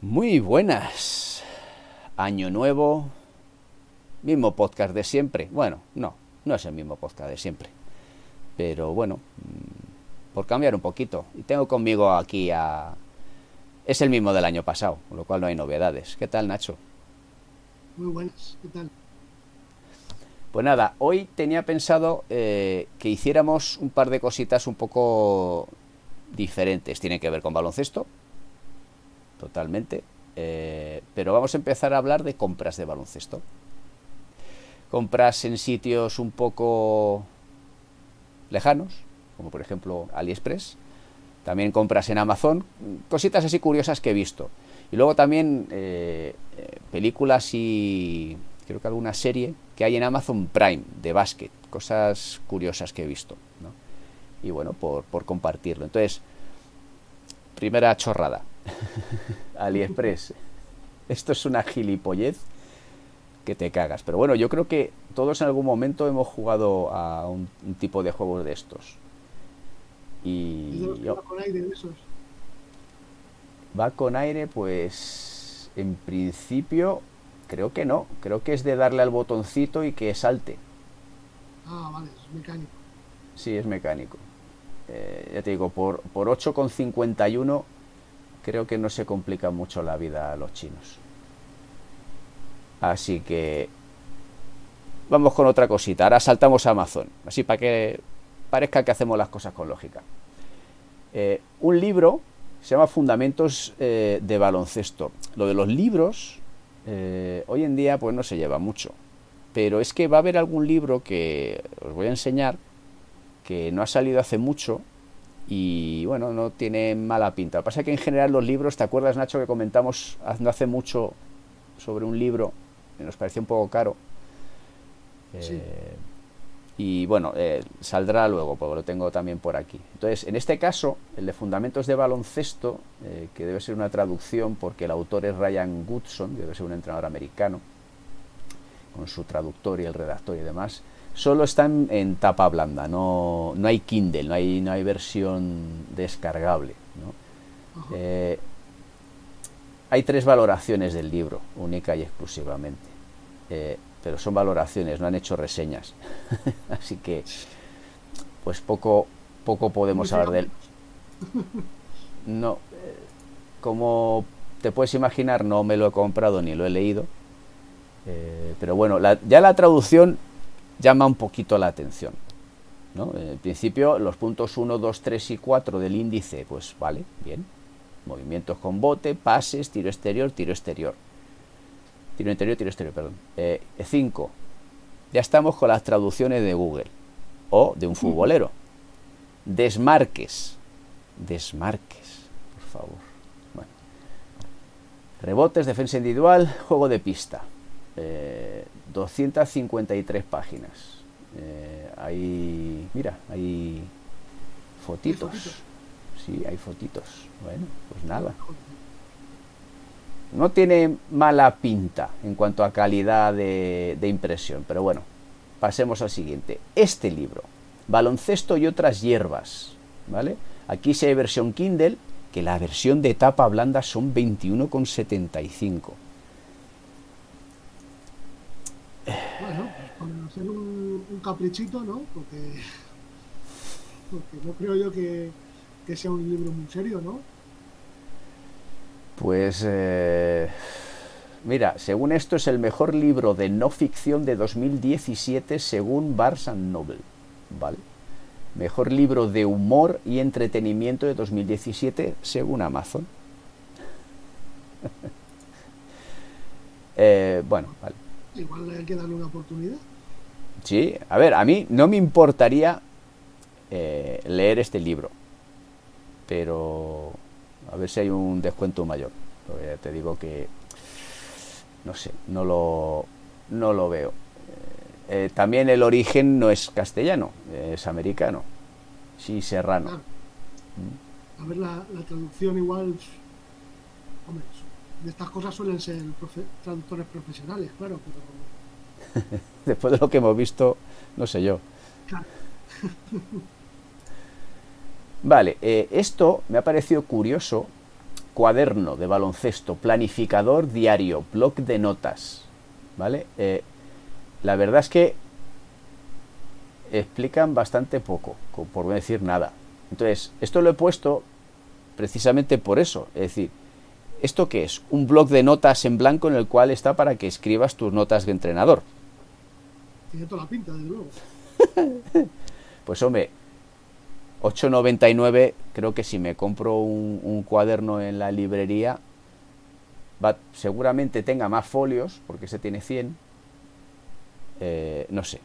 Muy buenas. Año nuevo. Mismo podcast de siempre. Bueno, no, no es el mismo podcast de siempre. Pero bueno, mm, por cambiar un poquito. Y tengo conmigo aquí a... Es el mismo del año pasado, con lo cual no hay novedades. ¿Qué tal, Nacho? Muy buenas, ¿qué tal? Pues nada, hoy tenía pensado eh, que hiciéramos un par de cositas un poco diferentes. Tienen que ver con baloncesto, totalmente. Eh, pero vamos a empezar a hablar de compras de baloncesto. Compras en sitios un poco lejanos, como por ejemplo AliExpress. También compras en Amazon, cositas así curiosas que he visto. Y luego también eh, eh, películas y creo que alguna serie que hay en Amazon Prime de básquet, cosas curiosas que he visto. ¿no? Y bueno, por, por compartirlo. Entonces, primera chorrada. AliExpress. Esto es una gilipollez que te cagas. Pero bueno, yo creo que todos en algún momento hemos jugado a un, un tipo de juegos de estos. Y yo... va con aire de esos? Va con aire, pues en principio creo que no. Creo que es de darle al botoncito y que salte. Ah, vale, es mecánico. Sí, es mecánico. Eh, ya te digo, por, por 8,51 creo que no se complica mucho la vida a los chinos. Así que vamos con otra cosita. Ahora saltamos a Amazon, así para que parezca que hacemos las cosas con lógica. Eh, un libro se llama Fundamentos eh, de baloncesto. Lo de los libros eh, hoy en día pues no se lleva mucho, pero es que va a haber algún libro que os voy a enseñar que no ha salido hace mucho y bueno, no tiene mala pinta. Lo que pasa es que en general los libros, ¿te acuerdas Nacho que comentamos no hace mucho sobre un libro que nos pareció un poco caro? Sí. Eh, y bueno, eh, saldrá luego, porque lo tengo también por aquí. Entonces, en este caso, el de Fundamentos de Baloncesto, eh, que debe ser una traducción porque el autor es Ryan Goodson, debe ser un entrenador americano, con su traductor y el redactor y demás, solo está en, en tapa blanda, no, no, hay Kindle, no hay, no hay versión descargable. ¿no? Eh, hay tres valoraciones del libro, única y exclusivamente. Eh, pero son valoraciones, no han hecho reseñas. Así que, pues poco, poco podemos hablar de él. No, eh, como te puedes imaginar, no me lo he comprado ni lo he leído. Eh, pero bueno, la, ya la traducción llama un poquito la atención. ¿no? En principio, los puntos 1, 2, 3 y 4 del índice, pues vale, bien. Movimientos con bote, pases, tiro exterior, tiro exterior. Tiro interior, tiro exterior, perdón. 5. Eh, ya estamos con las traducciones de Google. O de un futbolero. Desmarques. Desmarques, por favor. Bueno. Rebotes, defensa individual, juego de pista. Eh, 253 páginas. Eh, hay. Mira, hay fotitos. ¿Hay fotitos? Sí, hay fotitos. Bueno, pues nada no tiene mala pinta en cuanto a calidad de, de, impresión, pero bueno, pasemos al siguiente. Este libro, Baloncesto y otras hierbas, ¿vale? Aquí sí hay versión Kindle, que la versión de tapa blanda son 21,75. Bueno, pues para hacer un, un, caprichito, ¿no? Porque, porque no creo yo que, que sea un libro muy serio, ¿no? Pues eh, mira, según esto es el mejor libro de no ficción de 2017 según Barnes Noble, ¿vale? Mejor libro de humor y entretenimiento de 2017 según Amazon. eh, bueno, vale. Igual hay que darle una oportunidad. Sí, a ver, a mí no me importaría eh, leer este libro, pero a ver si hay un descuento mayor. Porque te digo que no sé, no lo, no lo veo. Eh, eh, también el origen no es castellano, es americano, sí serrano. Claro. A ver, la, la, traducción igual, de estas cosas suelen ser profe traductores profesionales, claro, pero... Después de lo que hemos visto, no sé yo. Claro. Vale, eh, esto me ha parecido curioso cuaderno de baloncesto, planificador diario, blog de notas, ¿vale? Eh, la verdad es que explican bastante poco, por no decir nada. Entonces, esto lo he puesto precisamente por eso, es decir, ¿esto qué es? Un blog de notas en blanco en el cual está para que escribas tus notas de entrenador. Tiene toda la pinta, desde luego. pues hombre, 8.99, creo que si me compro un, cuaderno en la librería, va, seguramente tenga más folios, porque se tiene 100. Eh, no sé.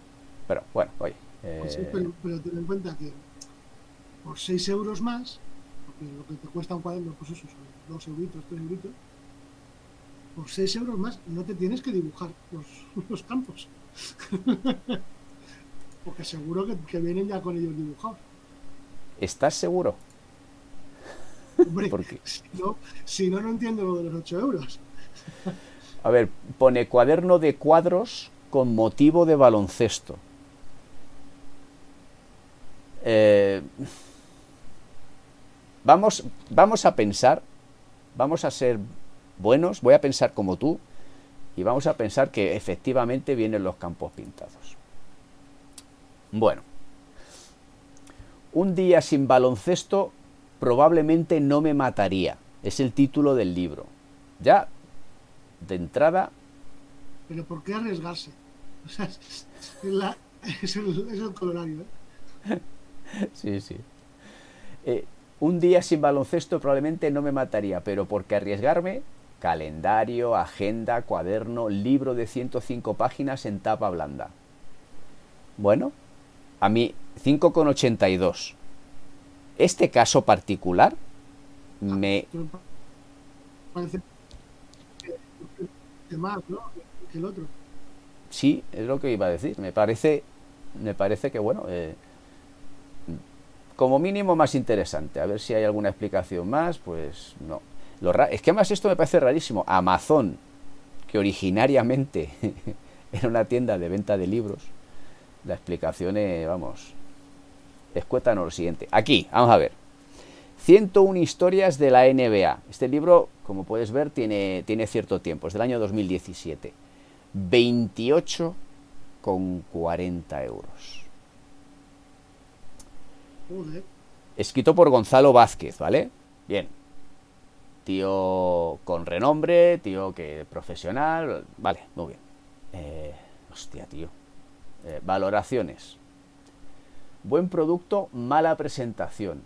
Pero bueno, oye. Pues eh, pero, ten en cuenta que por 6 euros más, porque lo que te cuesta un cuaderno, pues eso, son 2 euritos, 3 euritos, por 6 euros más no te tienes que dibujar los, los campos. porque seguro que, que vienen ya con ellos dibujados. ¿Estás seguro? Hombre, Si, no, no, entiendo lo de los 8 euros. A ver, pone cuaderno de cuadros con motivo de baloncesto. Eh, vamos, vamos a pensar, vamos a ser buenos, voy a pensar como tú y vamos a pensar que efectivamente vienen los campos pintados. Bueno, un día sin baloncesto probablemente no me mataría. Es el título del libro. Ya, de entrada... Pero ¿por qué arriesgarse? O sea, es, el, colorario. ¿eh? sí, sí. Eh, un día sin baloncesto probablemente no me mataría, pero ¿por qué arriesgarme? Calendario, agenda, cuaderno, libro de 105 páginas en tapa blanda. Bueno, a mí 5,82. Este caso particular me... Parece más, ¿no? Que el otro. Sí, es lo que iba a decir. Me parece, me parece que, bueno, eh, como mínimo más interesante. A ver si hay alguna explicación más, pues no. Es que además esto me parece rarísimo. Amazon, que originariamente era una tienda de venta de libros, la explicación es, vamos, escuétanos lo siguiente. Aquí, vamos a ver. 101 historias de la NBA. Este libro, como puedes ver, tiene, tiene cierto tiempo, es del año 2017. 28 con 40 euros. Escrito por Gonzalo Vázquez, ¿vale? Bien. Tío con renombre, tío que profesional, vale, muy bien. Eh, hostia, tío. Eh, valoraciones. Buen producto, mala presentación.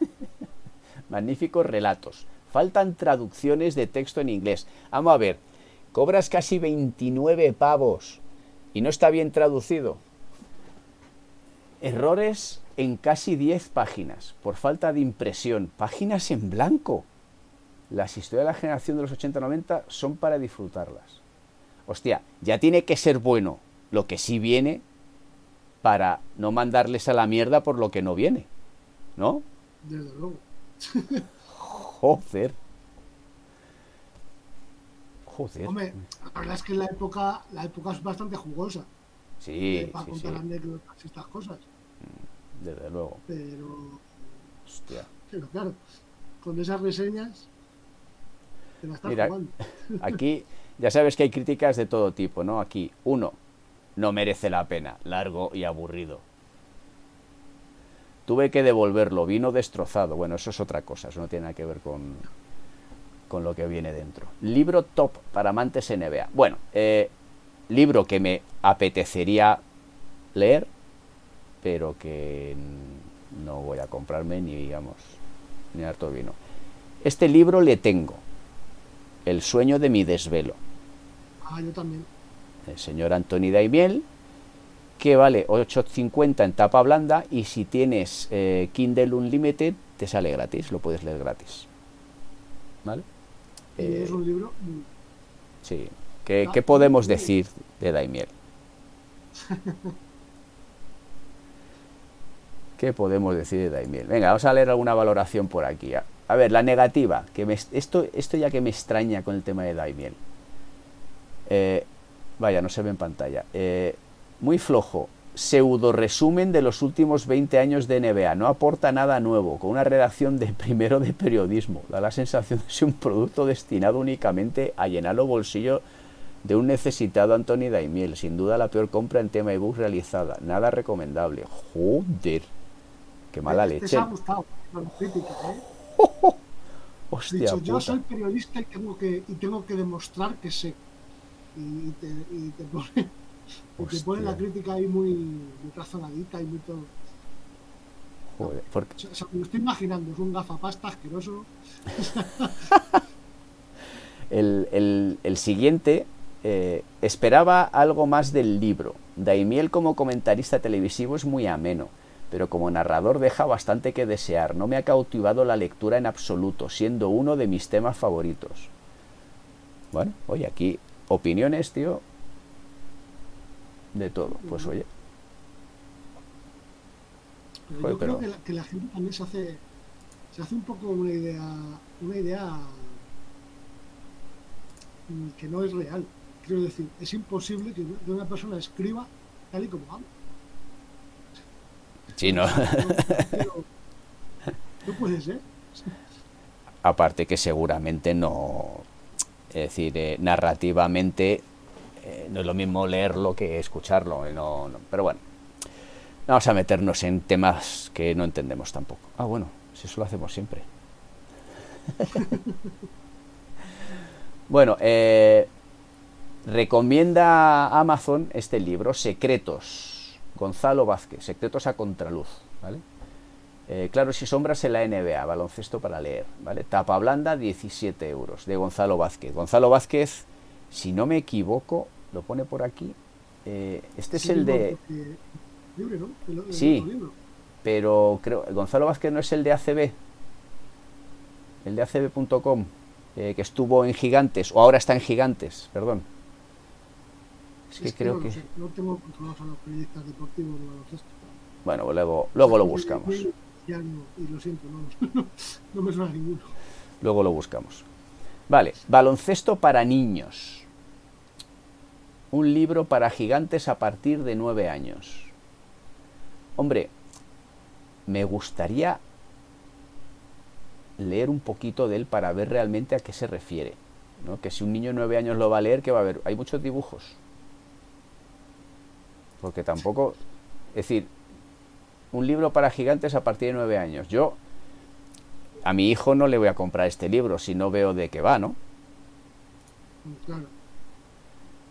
Magníficos relatos. Faltan traducciones de texto en inglés. Vamos a ver, cobras casi 29 pavos y no está bien traducido. Errores en casi 10 páginas por falta de impresión. Páginas en blanco. Las historias de la generación de los 80-90 son para disfrutarlas. Hostia, ya tiene que ser bueno lo que sí viene para no mandarles a la mierda por lo que no viene. ¿No? Desde luego. Joder. Joder. Hombre, la verdad es que la época, la época es bastante jugosa. Sí. Eh, para contar anécdotas y estas cosas. Desde luego. Pero. Hostia. Pero claro, con esas reseñas. Te la estás jugando. Aquí ya sabes que hay críticas de todo tipo, ¿no? Aquí, uno, no merece la pena, largo y aburrido. Tuve que devolverlo, vino destrozado. Bueno, eso es otra cosa, eso no tiene nada que ver con, con lo que viene dentro. Libro top para amantes NBA. Bueno, eh, libro que me apetecería leer, pero que no voy a comprarme ni, digamos, ni harto vino. Este libro le tengo, El sueño de mi desvelo. Ah, yo también el señor Anthony Daimiel, que vale 8.50 en tapa blanda y si tienes eh, Kindle Unlimited te sale gratis, lo puedes leer gratis. ¿Vale? es un libro. Sí. ¿Qué, ¿Qué, podemos decir de Daimiel? ¿Qué podemos decir de Daimiel? Venga, vamos a leer alguna valoración por aquí. A, ver, la negativa, esto, esto ya que me extraña con el tema de Daimiel. Eh, Vaya, no se ve en pantalla. Eh, muy flojo. pseudo resumen de los últimos 20 años de NBA. No aporta nada nuevo, con una redacción de primero de periodismo. Da la sensación de ser un producto destinado únicamente a llenar los bolsillos de un necesitado Anthony Daimiel. Sin duda la peor compra en tema ebook realizada. Nada recomendable. Joder. Qué mala Este leche. ha gustado, la crítica, ¿eh? Hostia Dicho, yo puta. soy periodista y tengo que, y tengo que demostrar que sé. Y, te, y te pone, y te pone la crítica ahí muy, muy razonadita y muy todo. Joder, porque- O sea, o sea, me lo estoy imaginando, es un gafapasta asqueroso. El, el- el siguiente eh, esperaba algo más del libro. Daimiel como comentarista televisivo es muy ameno, pero como narrador deja bastante que desear. No me ha cautivado la lectura en absoluto, siendo uno de mis temas favoritos. Bueno, oye, aquí opiniones, tío, de todo. Pues oye, Pero Joder, yo creo pero- que la, que la gente también se hace, se hace un poco una idea, una idea que no es real. Quiero decir, es imposible que que una persona escriba tal y como habla. Sí, no. Puede ser. Aparte que seguramente no, es decir, eh, narrativamente eh, no es lo mismo leerlo que escucharlo. eh, no- no, pero bueno, no vamos a meternos en temas que no entendemos tampoco. Ah, bueno, si eso lo hacemos siempre. bueno, eh, recomienda a Amazon este libro, Secretos, Gonzalo Vázquez, Secretos a Contraluz, ¿vale? Eh, Claros y sombras en la NBA, baloncesto para leer, ¿vale? Tapa blanda, 17 euros, de Gonzalo Vázquez. Gonzalo Vázquez, si no me equivoco, lo pone por aquí. eh, este es el de... porque- Libre, ¿no? El- el Sí. libro. Pero creo, Gonzalo Vázquez no es el de ACB, el de ACB.com, eh, que estuvo en Gigantes, o ahora está en Gigantes, perdón. Es que Es creo no lo que... sé, no tengo controlados a los periodistas deportivos de baloncesto. Bueno, pues luego, luego lo buscamos. sí, ya no, y lo siento, no, me suena ninguno. Luego lo buscamos. Vale, baloncesto para niños. Un libro para gigantes a partir de nueve años. Hombre, me gustaría leer un poquito de él para ver realmente a qué se refiere. ¿no? Que si un niño de nueve años lo va a leer, ¿qué va a ver? Hay muchos dibujos. Porque tampoco... Es decir, un libro para gigantes a partir de nueve años. Yo a mi hijo no le voy a comprar este libro si no veo de qué va, ¿no? Claro.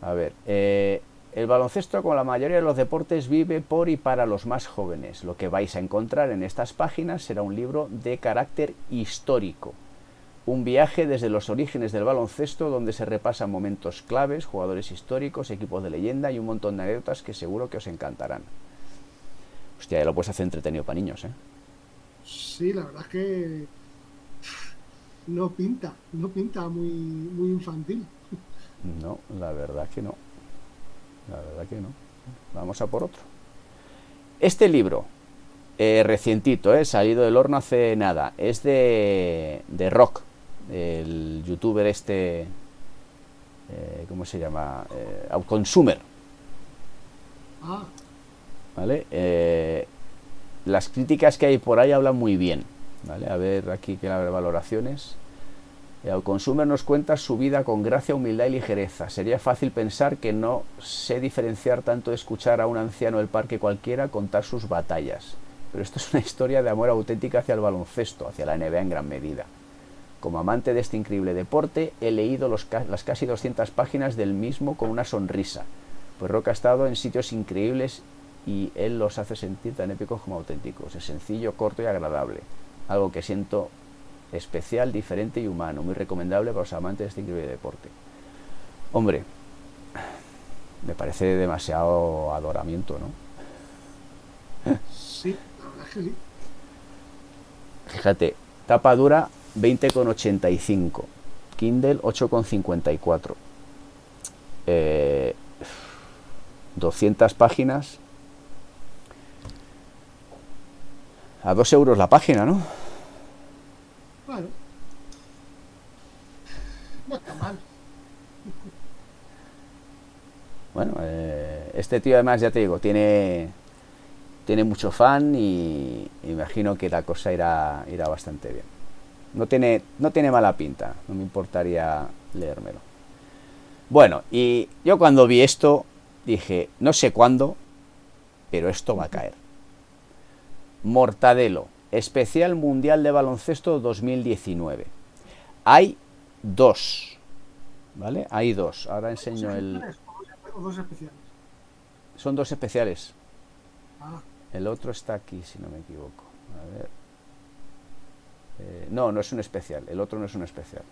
A ver, eh, el baloncesto, como la mayoría de los deportes, vive por y para los más jóvenes. Lo que vais a encontrar en estas páginas será un libro de carácter histórico. Un viaje desde los orígenes del baloncesto donde se repasan momentos claves, jugadores históricos, equipos de leyenda y un montón de anécdotas que seguro que os encantarán. Hostia, ya lo puedes hacer entretenido para niños, ¿eh? Sí, la verdad es que no pinta, no pinta muy, muy infantil. No, la verdad que no. La verdad que no. Vamos a por otro. Este libro, eh, recientito, eh, salido del horno hace nada, es de, de Rock, el youtuber este, eh, ¿cómo se llama? Eh, Outconsumer, Ah, ¿vale? Eh, las críticas que hay por ahí hablan muy bien, ¿vale? A ver aquí que las valoraciones. El consumer nos cuenta su vida con gracia, humildad y ligereza. Sería fácil pensar que no sé diferenciar tanto de escuchar a un anciano del parque cualquiera contar sus batallas. Pero esto es una historia de amor auténtica hacia el baloncesto, hacia la NBA en gran medida. Como amante de este increíble deporte, he leído los ca- las casi 200 páginas del mismo con una sonrisa, pues Rock ha estado en sitios increíbles y él los hace sentir tan épicos como auténticos. Es sencillo, corto y agradable. Algo que siento especial, diferente y humano. Muy recomendable para los amantes de este increíble deporte. Hombre, me parece demasiado adoramiento, ¿no? sí, la verdad que sí. Fíjate, tapa dura 20,85. Kindle 8,54. Eh, 200 páginas. A 2 euros la página, ¿no? Bueno, no está mal. Bueno, eh, este tío además, ya te digo, tiene, tiene mucho fan y imagino que la cosa irá, irá bastante bien. No tiene, no tiene mala pinta, no me importaría leérmelo. Bueno, y yo cuando vi esto dije, no sé cuándo, pero esto va a caer. Mortadelo, especial mundial de baloncesto 2019. Hay dos, ¿vale? Hay dos. Ahora enseño el... dos especiales? Son dos especiales. Ah. El otro está aquí, si no me equivoco. A ver. Eh, no, no es un especial. El otro no es un especial.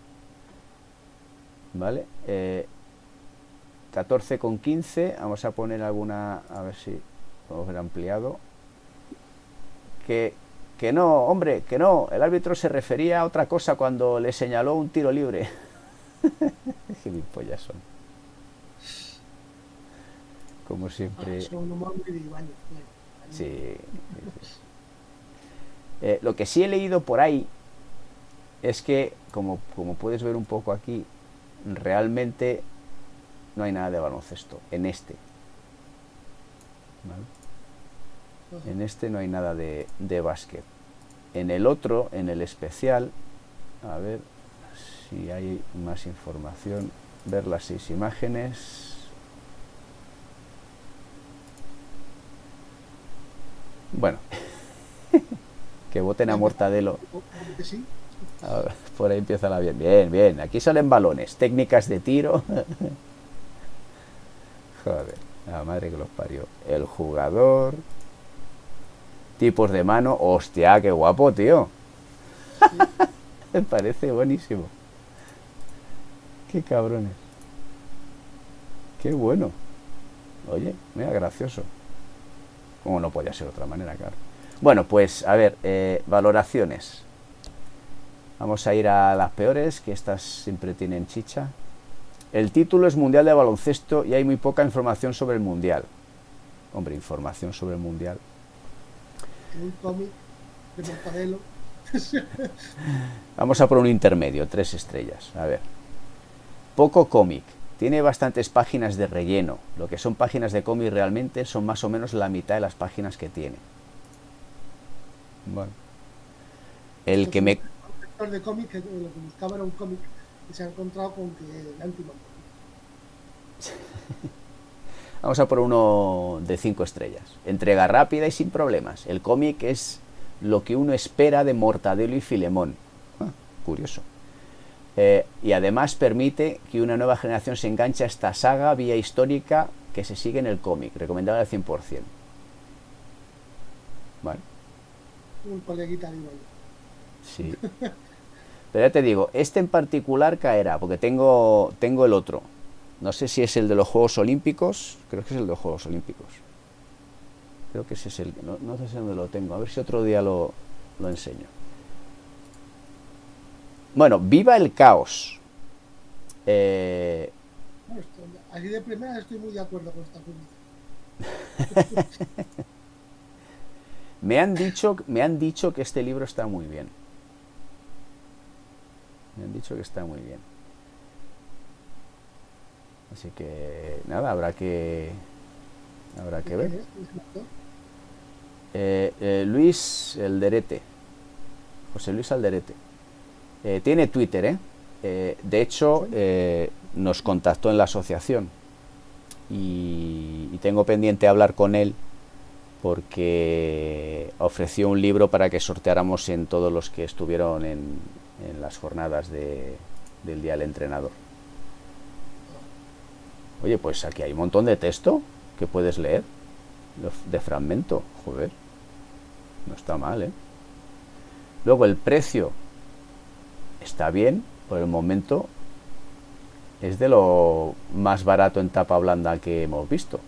¿Vale? Eh, 14 con 15. Vamos a poner alguna. A ver si podemos ver ampliado. Que, que no, hombre, que no. El árbitro se refería a otra cosa cuando le señaló un tiro libre. Gilipollas son. Como siempre. Ah, sí. Eh, lo que sí he leído por ahí es que, como, como puedes ver un poco aquí, realmente no hay nada de baloncesto en este. En este no hay nada de, de básquet. En el otro, en el especial, a ver si hay más información, ver las seis imágenes. Bueno, que voten a Mortadelo. Por ahí empieza la bien. Bien, bien. Aquí salen balones, técnicas de tiro. Joder, la madre que los parió. El jugador. Tipos de mano. Hostia, qué guapo, tío. Me parece buenísimo. Qué cabrones. Qué bueno. Oye, mira, gracioso. Como no podía ser de otra manera, claro. Bueno, pues a ver, eh, valoraciones. Vamos a ir a las peores, que estas siempre tienen chicha. El título es Mundial de Baloncesto y hay muy poca información sobre el Mundial. Hombre, información sobre el Mundial. Un cómic de Mortadelo. Vamos a por un intermedio, tres estrellas. A ver. Poco cómic. Tiene bastantes páginas de relleno. Lo que son páginas de cómic realmente son más o menos la mitad de las páginas que tiene. Bueno. El que me... de cómic, lo que buscaba era un cómic y se ha encontrado con que el último Vamos a por uno de cinco estrellas. Entrega rápida y sin problemas. El cómic es lo que uno espera de Mortadelo y Filemón. Ah, curioso. Eh, y además permite que una nueva generación se enganche a esta saga vía histórica que se sigue en el cómic. Recomendable al 100%. Bueno. Un coleguita de Sí. Pero ya te digo, este en particular caerá, porque tengo, tengo el otro. No sé si es el de los Juegos Olímpicos, creo que es el de los Juegos Olímpicos. Creo que ese es el, no, no sé si dónde lo tengo, a ver si otro día lo, lo enseño. Bueno, viva el caos. Eh... Aquí de primera estoy muy de acuerdo con esta me han dicho, me han dicho que este libro está muy bien. Me han dicho que está muy bien. Así que nada, habrá que habrá que ver. Eh, eh, Luis Alderete, José Luis Alderete. Eh, tiene Twitter, ¿eh? de hecho, nos contactó en la asociación y, y, tengo pendiente hablar con él porque ofreció un libro para que sorteáramos en todos los que estuvieron en, en las jornadas de, del Día del Entrenador. Oye, pues aquí hay un montón de texto que puedes leer de fragmento. Joder, no está mal, ¿eh? Luego el precio está bien, por el momento es de lo más barato en tapa blanda que hemos visto.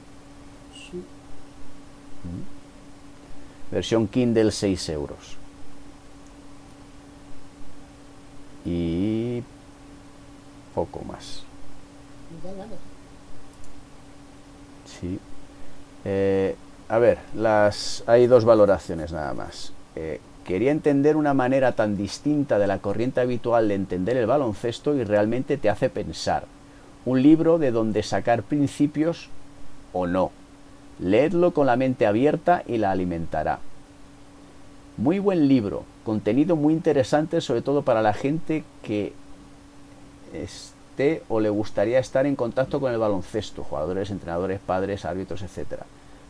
Mm. Versión Kindle 6 euros. Y poco más. Sí. Eh, a ver, las hay dos valoraciones nada más. Eh, quería entender una manera tan distinta de la corriente habitual de entender el baloncesto y realmente te hace pensar. Un libro de donde sacar principios o no. Leedlo con la mente abierta y la alimentará. Muy buen libro, contenido muy interesante, sobre todo para la gente que esté o le gustaría estar en contacto con el baloncesto, jugadores, entrenadores, padres, árbitros, etc.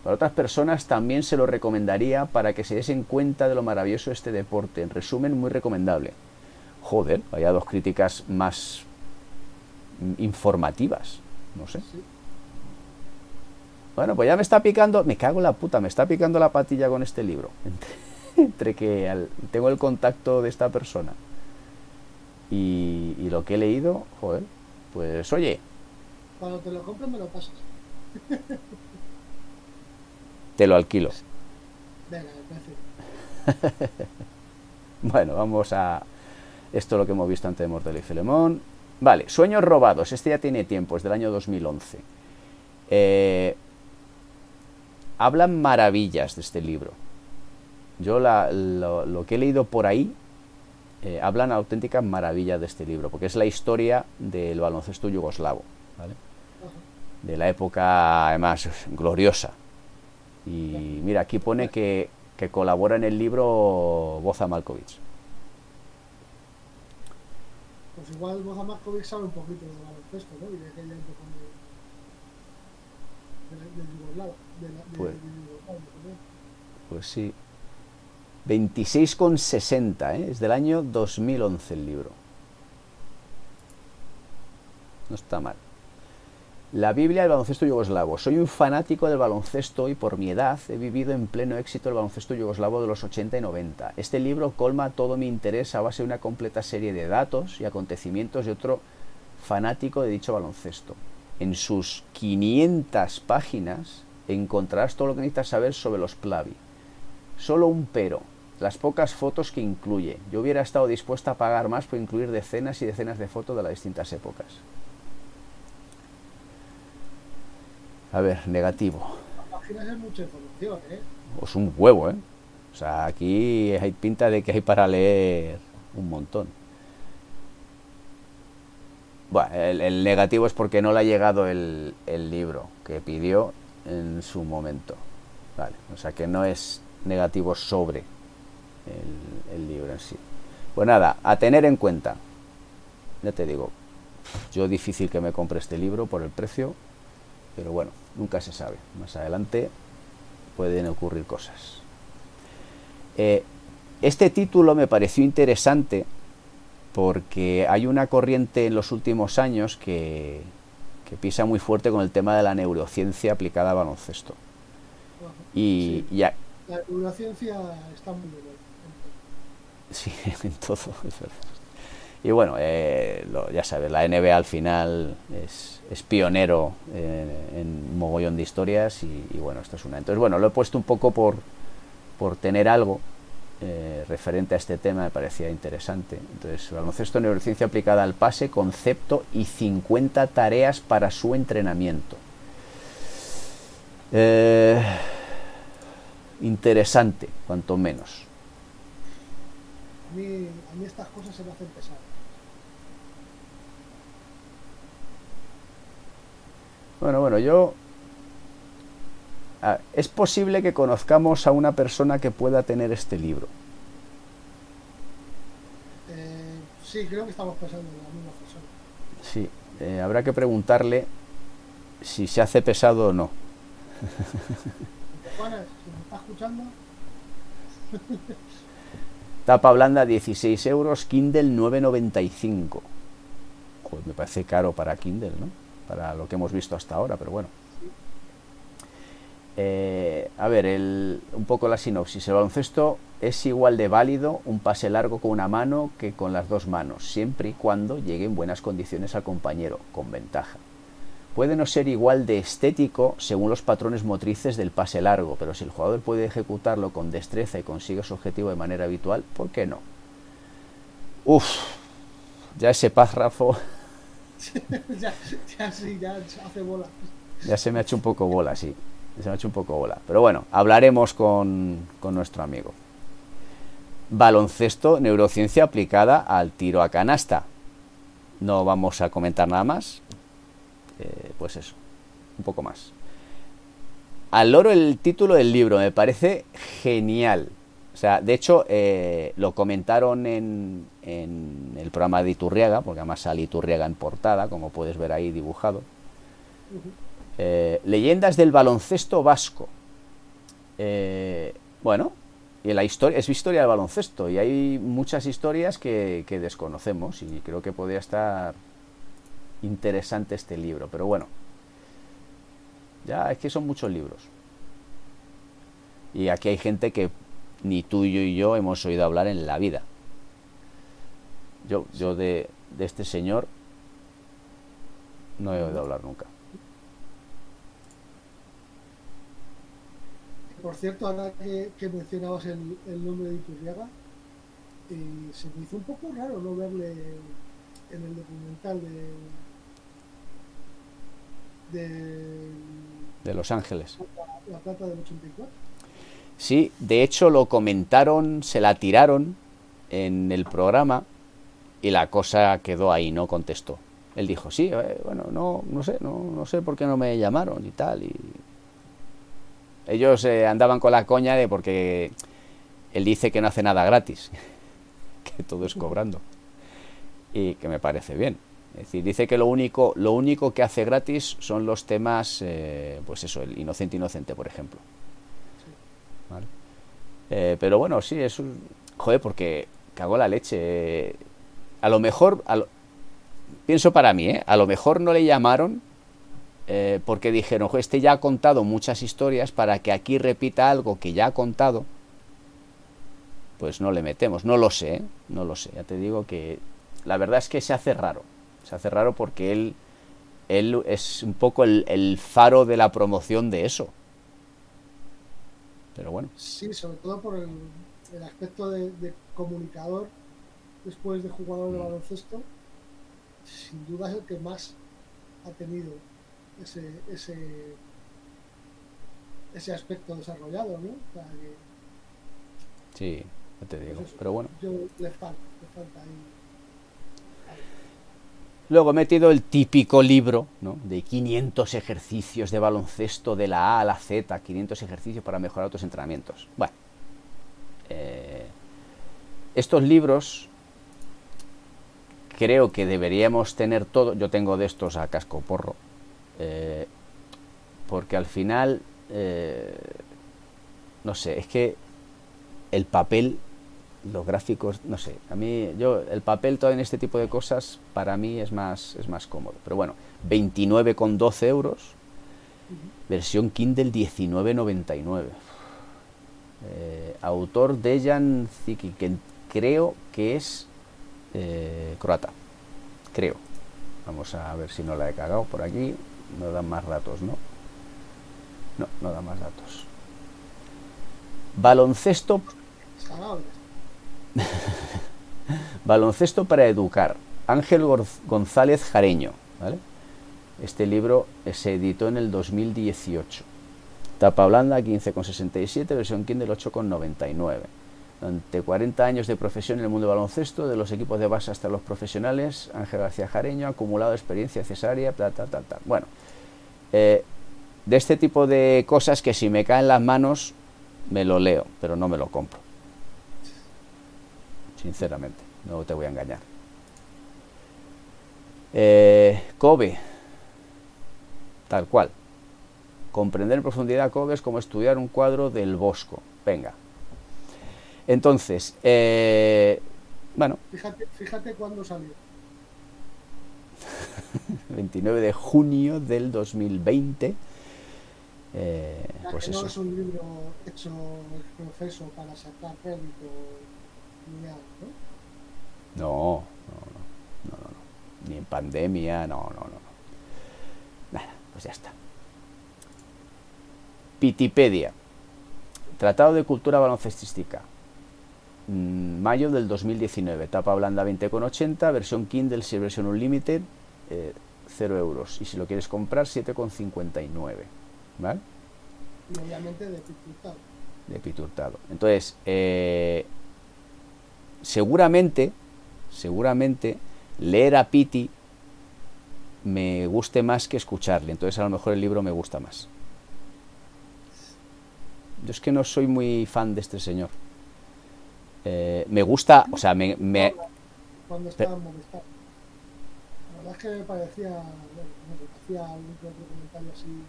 Para otras personas también se lo recomendaría para que se diesen cuenta de lo maravilloso de este deporte. En resumen, muy recomendable. Joder, vaya dos críticas más informativas. No sé. Bueno, pues ya me está picando, me cago en la puta, me está picando la patilla con este libro. Entre, que tengo el contacto de esta persona y, lo que he leído, joder, pues oye. Cuando te lo compro me lo pasas. te lo alquilo. Venga, bueno, vamos a esto lo que hemos visto antes de Mortal y Filemón. Vale, Sueños robados. Este ya tiene tiempo, es del año 2011. Eh, hablan maravillas de este libro. Yo lo, que he leído por ahí eh, hablan auténticas maravillas de este libro, porque es la historia del baloncesto yugoslavo, de la época además gloriosa. Y mira, aquí pone que, colabora en el libro Boza Malkovic. Pues igual Boza Malkovic sabe un poquito de baloncesto, ¿no? Y de aquella época de, de, Yugoslavo. Pues, pues sí. 26,60, ¿eh? es del año 2011 el libro. No está mal. La Biblia del baloncesto yugoslavo. Soy un fanático del baloncesto y por mi edad he vivido en pleno éxito el baloncesto yugoslavo de los 80 y 90. Este libro colma todo mi interés a base de una completa serie de datos y acontecimientos de otro fanático de dicho baloncesto. En sus 500 páginas encontrarás todo lo que necesitas saber sobre los Plavi. Solo un pero, las pocas fotos que incluye. Yo hubiera estado dispuesta a pagar más por incluir decenas y decenas de fotos de las distintas épocas. A ver, negativo. es mucha información, ¿eh? Pues un huevo, ¿eh? O sea, aquí hay pinta de que hay para leer un montón. Bueno, el, negativo es porque no le ha llegado el, el libro que pidió en su momento. Vale, o sea que no es negativo sobre el, libro en sí. Pues nada, a tener en cuenta. Ya te digo, yo difícil que me compre este libro por el precio, pero bueno, nunca se sabe. Más adelante pueden ocurrir cosas. Eh, este título me pareció interesante porque hay una corriente en los últimos años que, que pisa muy fuerte con el tema de la neurociencia aplicada al baloncesto. Y ya. La neurociencia está muy bien. Sí, en todo, es verdad. Y bueno, eh, ya sabes, la NBA al final es, pionero en un mogollón de historias y, bueno, esto es una. Entonces, bueno, lo he puesto un poco por, por tener algo eh, referente a este tema, me parecía interesante. Entonces, baloncesto, neurociencia aplicada al pase, concepto y 50 tareas para su entrenamiento. Eh, interesante, cuanto menos. A mí, a mí estas cosas se me hacen pesadas. Bueno, bueno, yo... es posible que conozcamos a una persona que pueda tener este libro. Eh, sí, creo que estamos pensando en la misma persona. Sí, eh, habrá que preguntarle si se hace pesado o no. Escuchando... Tapa blanda 16 euros, Kindle 9,95. Joder, me parece caro para Kindle, ¿no? Para lo que hemos visto hasta ahora, pero bueno. Eh, a ver, el, un poco la sinopsis. El baloncesto es igual de válido un pase largo con una mano que con las dos manos, siempre y cuando llegue en buenas condiciones al compañero, con ventaja. Puede no ser igual de estético según los patrones motrices del pase largo, pero si el jugador puede ejecutarlo con destreza y consigue su objetivo de manera habitual, ¿por qué no? Uf, ya ese párrafo. ya, ya, sí, ya hace bola. Ya se me ha hecho un poco bola, sí. Se me ha hecho un poco bola. Pero bueno, hablaremos con, con nuestro amigo. Baloncesto, neurociencia aplicada al tiro a canasta. No vamos a comentar nada más. Eh, pues eso, un poco más. al loro el título del libro, me parece genial. O sea, de hecho, eh, lo comentaron en, en, el programa de Iturriaga, porque además sale Iturriaga en portada, como puedes ver ahí dibujado. Eh, leyendas del baloncesto vasco. Eh, bueno, y la historia es historia del baloncesto y hay muchas historias que, que desconocemos y creo que podría estar interesante este libro, pero bueno, ya es que son muchos libros. Y aquí hay gente que ni tú y yo hemos oído hablar en la vida. Yo, yo de, de este señor no he oído hablar nunca. Por cierto, ahora que, mencionabas el, el, nombre de Iturriaga, eh, se me hizo un poco raro no verle en el documental de, de, de Los Ángeles. La, la plata del 84. Sí, de hecho lo comentaron, se la tiraron en el programa y la cosa quedó ahí, no contestó. Él dijo, sí, eh, bueno, no, no sé, no, no sé por qué no me llamaron y tal. Y ellos eh, andaban con la coña de porque él dice que no hace nada gratis, que todo es cobrando. Y que me parece bien. Es decir, dice que lo único, lo único que hace gratis son los temas, eh, pues eso, el inocente inocente, por ejemplo. Eh, pero bueno, sí, es un... Joder, porque cagó la leche. A lo mejor, pienso para mí, ¿eh? a lo mejor no le llamaron eh, porque dijeron, este ya ha contado muchas historias para que aquí repita algo que ya ha contado, pues no le metemos. No lo sé, ¿eh? no lo sé. Ya te digo que la verdad es que se hace raro. Se hace raro porque él, él es un poco el, el faro de la promoción de eso. Pero bueno. Sí, sobre todo por el, el aspecto de, de, comunicador después de jugador de baloncesto, sin duda es el que más ha tenido ese, ese, ese aspecto desarrollado, ¿no? O sea, que, sí, ya te digo. pues eso, Pero bueno. Yo, le falta, le falta ahí. Luego he metido el típico libro ¿no? de 500 ejercicios de baloncesto de la A a la Z, 500 ejercicios para mejorar tus entrenamientos. Bueno, eh, estos libros creo que deberíamos tener todo. Yo tengo de estos a casco porro, eh, porque al final, eh, no sé, es que el papel los gráficos, no sé, a mí, yo, el papel todo en este tipo de cosas, para mí es más, es más cómodo. Pero bueno, 29,12 euros, versión Kindle 19,99. Eh, autor Dejan Ziki, que creo que es eh, croata, creo. Vamos a ver si no la he cagado por aquí, no dan más datos, ¿no? No, no dan más datos. Baloncesto Baloncesto para educar. Ángel González Jareño. Este libro se editó en el 2018. Tapa blanda 15,67, versión Kindle 8,99. Durante 40 años de profesión en el mundo del baloncesto, de los equipos de base hasta los profesionales, Ángel García Jareño ha acumulado experiencia cesárea. Bueno, eh, de este tipo de cosas que si me caen las manos, me lo leo, pero no me lo compro sinceramente, no te voy a engañar. Eh, Kobe, tal cual. Comprender en profundidad Kobe es como estudiar un cuadro del Bosco. Venga. Entonces, eh, bueno. Fíjate, fíjate cuándo salió. 29 de junio del 2020. Eh, pues que no eso. es un libro hecho el proceso para sacar crédito ¿no? No, no, no, no, no, ni en pandemia, no, no, no, no. Nada, pues ya está. Pitipedia, Tratado de Cultura Baloncestística, mm, mayo del 2019, tapa blanda 20,80, versión Kindle, si versión Unlimited, eh, 0 euros. Y si lo quieres comprar, 7,59. ¿Vale? Y obviamente de Piturtado. De Piturtado. Entonces, eh, seguramente, seguramente, leer a Piti me guste más que escucharle. Entonces a lo mejor el libro me gusta más. yo es que no soy muy fan de este señor. Eh, me gusta, o sea, me... me... Cuando estaba en Movistar. La verdad es que me parecía, me parecía un comentario así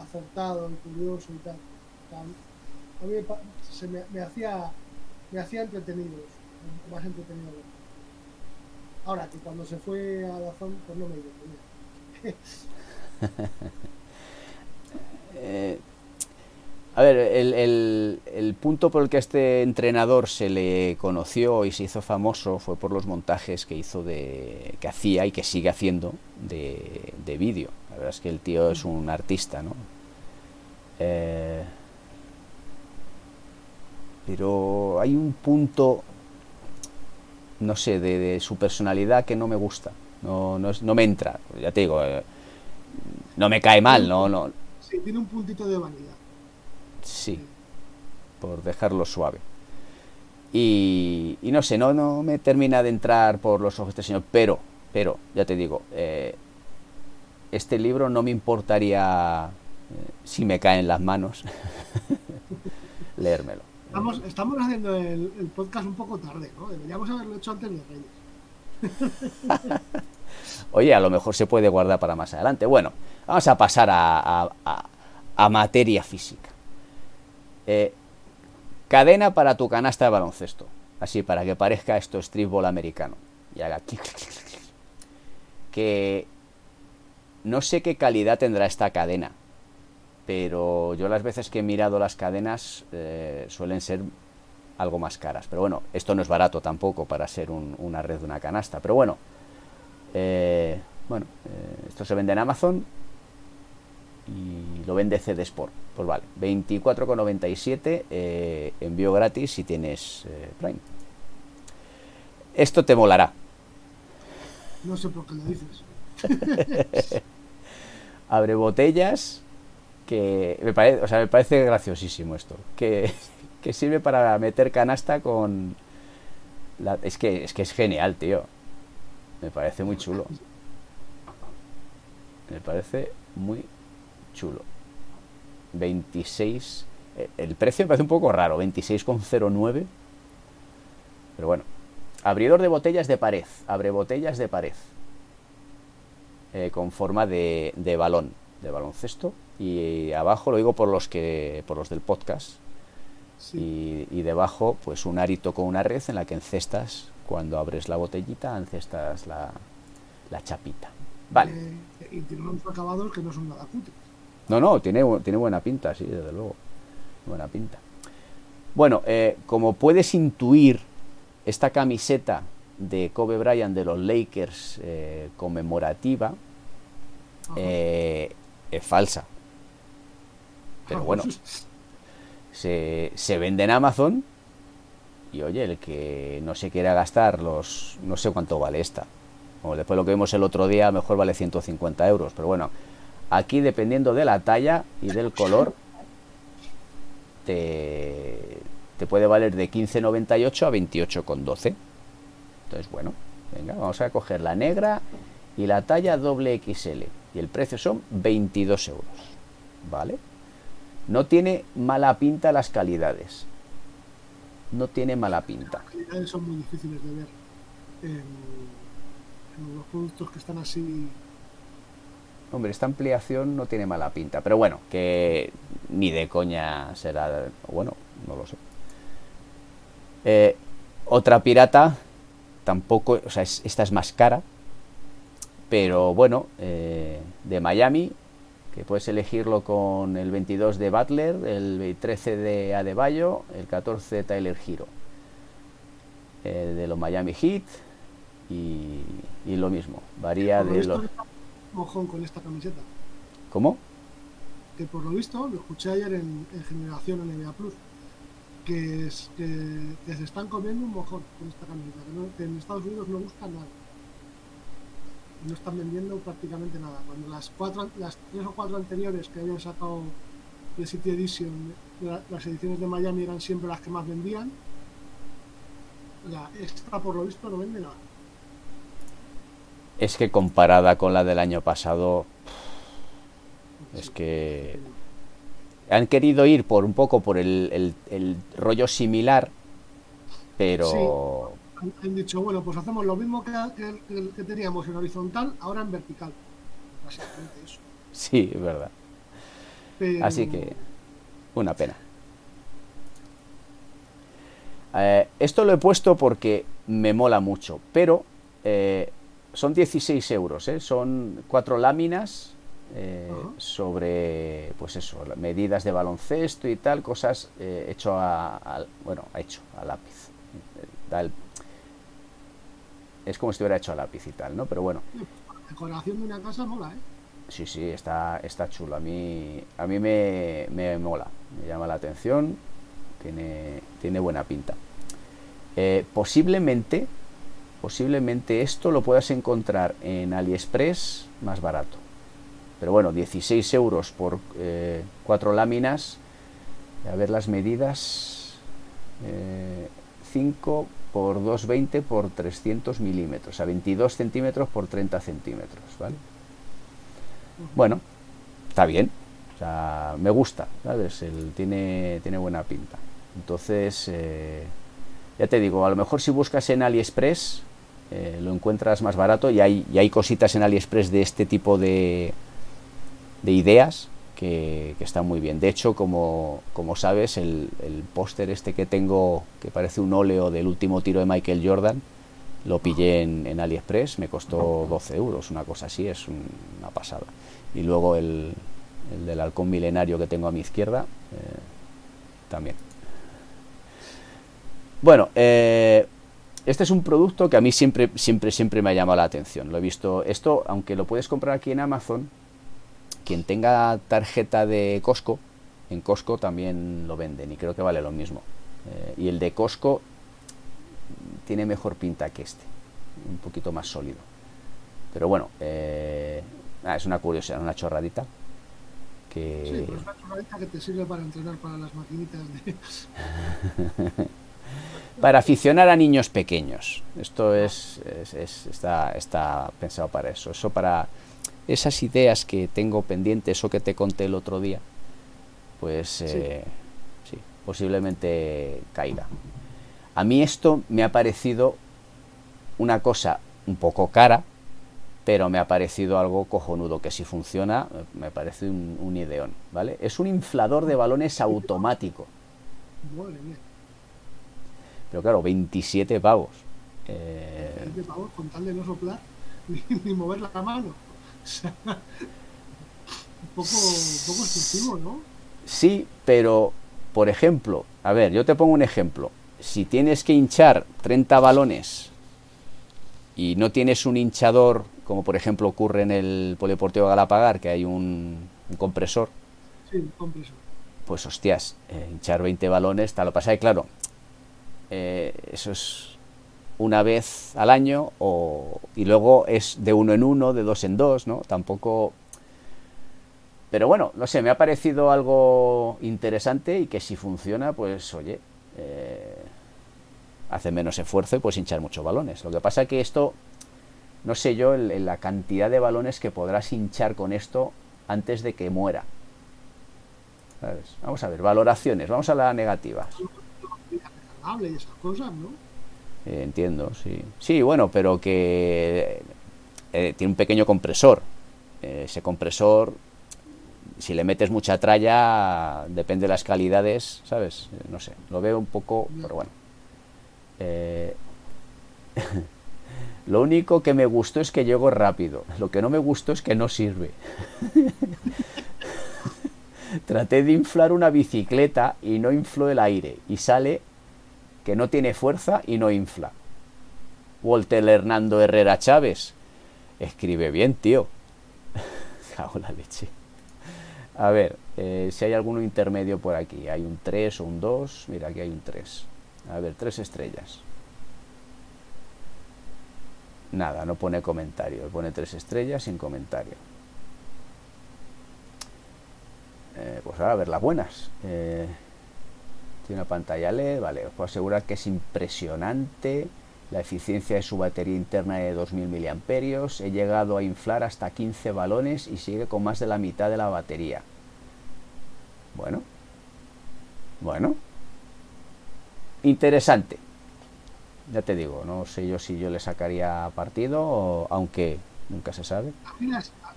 acertado y curioso y tal. A mí se me, me, hacía me hacía entretenido, más entretenido. Ahora que cuando se fue a la zona, pues no me dio. eh, a ver, el, el, el, punto por el que a este entrenador se le conoció y se hizo famoso fue por los montajes que hizo de. que hacía y que sigue haciendo de, de vídeo. La verdad es que el tío es un artista, ¿no? Eh, pero hay un punto, no sé, de, de, su personalidad que no me gusta. No, no, no me entra. Ya te digo, eh, no me cae mal, no, no. Sí, tiene un puntito de vanidad. Sí, por dejarlo suave. Y, y, no sé, no, no me termina de entrar por los ojos este señor, pero, pero, ya te digo, eh, este libro no me importaría, eh, si me cae en las manos, leérmelo. Estamos, estamos haciendo el, podcast un poco tarde, ¿no? Deberíamos haberlo hecho antes de Reyes. Oye, a lo mejor se puede guardar para más adelante. Bueno, vamos a pasar a, a, materia física. Eh, cadena para tu canasta de baloncesto. Así, para que parezca esto streetball americano. Y haga Que no sé qué calidad tendrá esta cadena. Pero yo las veces que he mirado las cadenas eh, suelen ser algo más caras. Pero bueno, esto no es barato tampoco para ser un, una red de una canasta. Pero bueno, eh, bueno, eh, esto se vende en Amazon y lo vende CD Sport. Pues vale, 24,97 eh, envío gratis si tienes Prime. Esto te molará. No sé por qué lo dices. Abre botellas que me parece, o sea, me parece graciosísimo esto. Que, que sirve para meter canasta con es que es que es genial, tío. Me parece muy chulo. Me parece muy chulo. 26. El precio me parece un poco raro, 26,09. Pero bueno. Abridor de botellas de pared. Abre botellas de pared. Eh, con forma de, de, balón, de baloncesto. Y abajo lo digo por los que. por los del podcast. Sí. Y, y, debajo, pues un arito con una red en la que encestas. Cuando abres la botellita, encestas la, la chapita. Vale. Eh, y tiene unos acabados que no son nada cutres. No, no, tiene, tiene buena pinta, sí, desde luego. Buena pinta. Bueno, eh, como puedes intuir, esta camiseta de Kobe Bryant de los Lakers eh, conmemorativa eh, es falsa. Pero bueno, se, se, vende en Amazon y oye, el que no se quiera gastar los... no sé cuánto vale esta. O después lo que vimos el otro día, mejor vale 150 euros. Pero bueno, Aquí, dependiendo de la talla y del color, te, te puede valer de 15,98 a 28,12. Entonces, bueno, venga, vamos a coger la negra y la talla doble XL. Y el precio son 22 euros. ¿Vale? No tiene mala pinta las calidades. No tiene mala pinta. Las calidades son muy difíciles de ver. En, en los productos que están así hombre, esta ampliación no tiene mala pinta. Pero bueno, que ni de coña será. Bueno, no lo sé. Eh, otra pirata, tampoco. O sea, es, esta es más cara. Pero bueno, eh, de Miami, que puedes elegirlo con el 22 de Butler, el 13 de Adebayo, el 14 de Tyler Hero. Eh, de los Miami Heat y, y lo mismo, varía de los mojón con esta camiseta. ¿Cómo? Que por lo visto, lo escuché ayer en, en Generación NBA Plus, que, es, que, que, se están comiendo un mojón con esta camiseta, que, no, que en Estados Unidos no gusta nada. No están vendiendo prácticamente nada. Cuando las cuatro, las tres o cuatro anteriores que habían sacado de City Edition, las ediciones de Miami eran siempre las que más vendían. La, esta por lo visto no vende nada es que comparada con la del año pasado, es que Han querido ir por un poco por el, el, rollo similar, pero... Han, dicho, bueno, pues hacemos lo mismo que, que, teníamos en horizontal, ahora en vertical. Básicamente eso. Sí, es verdad. Así que, una pena. Eh, esto lo he puesto porque me mola mucho, pero eh, son 16 euros, ¿eh? son cuatro láminas sobre, pues eso, medidas de baloncesto y tal, cosas hecho a, bueno, hecho a lápiz. Es como si estuviera hecho a lápiz y tal, ¿no? Pero bueno. La decoración de una casa mola, ¿eh? Sí, sí, está, está chulo. A mí, a mí me, me mola, me llama la atención, tiene, tiene buena pinta. Eh, posiblemente, posiblemente esto lo puedas encontrar en AliExpress más barato. Pero bueno, 16 euros por eh, cuatro láminas. A ver las medidas. 5 eh, por 220 por 300 milímetros. A 22 centímetros por 30 centímetros. ¿vale? Bueno, está bien. O sea, me gusta, ¿sabes? El, tiene, tiene buena pinta. Entonces, ya te digo, a lo mejor si buscas en AliExpress eh, lo encuentras más barato y hay, hay cositas en AliExpress de este tipo de, de ideas que, están muy bien. De hecho, como, como sabes, el, póster este que tengo, que parece un óleo del último tiro de Michael Jordan, lo pillé en, AliExpress, me costó 12 euros, una cosa así, es una pasada. Y luego el, del halcón milenario que tengo a mi izquierda, eh, también. Bueno, eh, este es un producto que a mí siempre, siempre, siempre me ha llamado la atención. Lo he visto, esto, aunque lo puedes comprar aquí en Amazon, quien tenga tarjeta de Costco, en Costco también lo venden y creo que vale lo mismo. Eh, y el de Costco tiene mejor pinta que este, un poquito más sólido. Pero bueno, eh, ah, es una curiosidad, una chorradita. Que... Sí, pues una chorradita que te sirve para entrenar para las maquinitas de... para aficionar a niños pequeños. Esto es, está, está, pensado para eso. Eso para esas ideas que tengo pendientes o que te conté el otro día, pues sí. Eh, posiblemente caiga. A mí esto me ha parecido una cosa un poco cara, pero me ha parecido algo cojonudo, que si funciona me parece un, un ideón, ¿vale? Es un inflador de balones automático. Pero claro, 27 pavos. Eh... 27 pavos con tal de no soplar ni, mover la mano. un poco, un poco excesivo, ¿no? Sí, pero, por ejemplo, a ver, yo te pongo un ejemplo. Si tienes que hinchar 30 balones y no tienes un hinchador, como por ejemplo ocurre en el Polideportivo Galapagar, que hay un, un compresor. Sí, un compresor. Pues hostias, eh, hinchar 20 balones, tal. Lo pasa y claro, eh, eso es una vez al año o, y luego es de uno en uno, de dos en dos, ¿no? Tampoco... Pero bueno, no sé, me ha parecido algo interesante y que si funciona, pues oye, eh, hace menos esfuerzo y puedes hinchar muchos balones. Lo que pasa que esto, no sé yo, la cantidad de balones que podrás hinchar con esto antes de que muera. Vamos a ver, valoraciones, vamos a las negativas y esas cosas, ¿no? Eh, entiendo, sí. Sí, bueno, pero que eh, tiene un pequeño compresor. Eh, ese compresor, si le metes mucha tralla, depende de las calidades, ¿sabes? no sé, lo veo un poco, pero bueno. lo único que me gustó es que llego rápido. Lo que no me gustó es que no sirve. Traté de inflar una bicicleta y no infló el aire y sale que no tiene fuerza y no infla. Walter Hernando Herrera Chávez. Escribe bien, tío. Cago la leche. A ver, eh, si hay alguno intermedio por aquí. Hay un 3 o un 2. Mira, aquí hay un 3. A ver, 3 estrellas. Nada, no pone comentario. Pone 3 estrellas sin comentario. Eh, pues ahora a ver las buenas. Eh, tiene una pantalla LED, vale, os puedo asegurar que es impresionante la eficiencia de su batería interna de 2000 miliamperios. He llegado a inflar hasta 15 balones y sigue con más de la mitad de la batería. Bueno. Bueno. Interesante. Ya te digo, no sé yo si yo le sacaría partido, aunque nunca se sabe.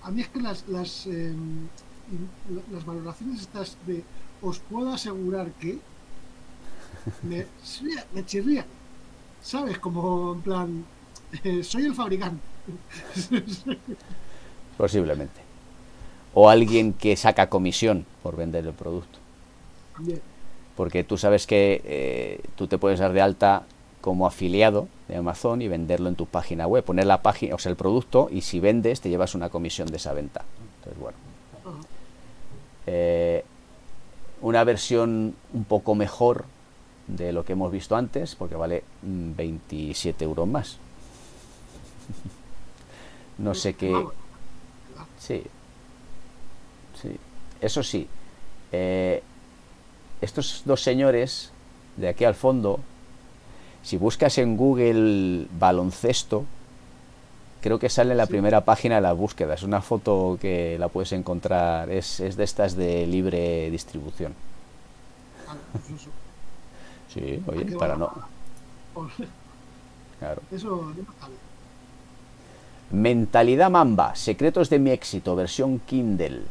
A mí, es que las, las, em, las valoraciones estas de os puedo asegurar que me, me chirría. ¿Sabes? Como en plan, eh, soy el fabricante. Posiblemente. O alguien que saca comisión por vender el producto. Porque tú sabes que eh, tú te puedes dar de alta como afiliado de Amazon y venderlo en tu página web, poner la página, o sea, el producto y si vendes te llevas una comisión de esa venta. Entonces, bueno. Eh, una versión un poco mejor de lo que hemos visto antes, porque vale 27 mm, euros más. no sé qué. Sí. Sí. Eso sí. Eh, estos dos señores de aquí al fondo, si buscas en Google baloncesto, creo que sale en la primera página de la búsqueda. Es una foto que la puedes encontrar, es, es de estas de libre distribución. Ah, sí, oye, para no. Claro. Eso Mentalidad Mamba, Secretos de mi éxito, versión Kindle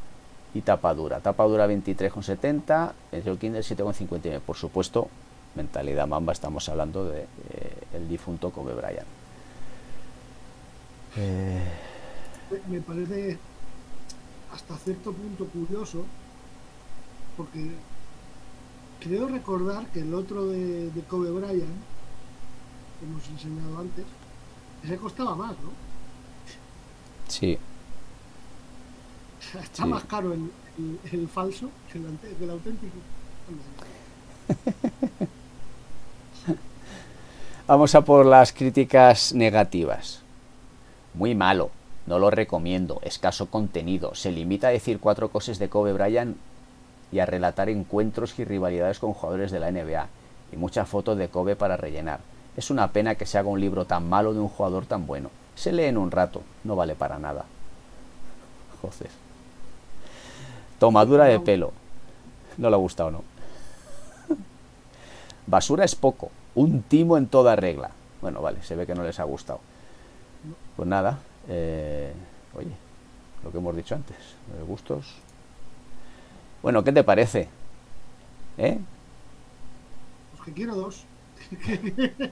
y tapadura. Tapadura 23,70, versión Kindle 7,59. Por supuesto, Mentalidad Mamba, estamos hablando de eh, el difunto Kobe Bryant. Eh, me parece hasta cierto punto curioso, porque creo recordar que el otro de, Kobe Bryant, que hemos enseñado antes, ese costaba más, ¿no? Sí. Está más caro el, el, falso que el, que el auténtico. Vamos a por las críticas negativas. Muy malo, no lo recomiendo, escaso contenido, se limita a decir cuatro cosas de Kobe Bryant y a relatar encuentros y rivalidades con jugadores de la NBA, y muchas fotos de Kobe para rellenar. Es una pena que se haga un libro tan malo de un jugador tan bueno. Se lee en un rato, no vale para nada. Joder. Tomadura de pelo. No le ha gustado, ¿no? Basura es poco. Un timo en toda regla. Bueno, vale, se ve que no les ha gustado. Pues nada, eh, oye, lo que hemos dicho antes, gustos. Bueno, ¿qué te parece? ¿Eh? Pues que quiero dos.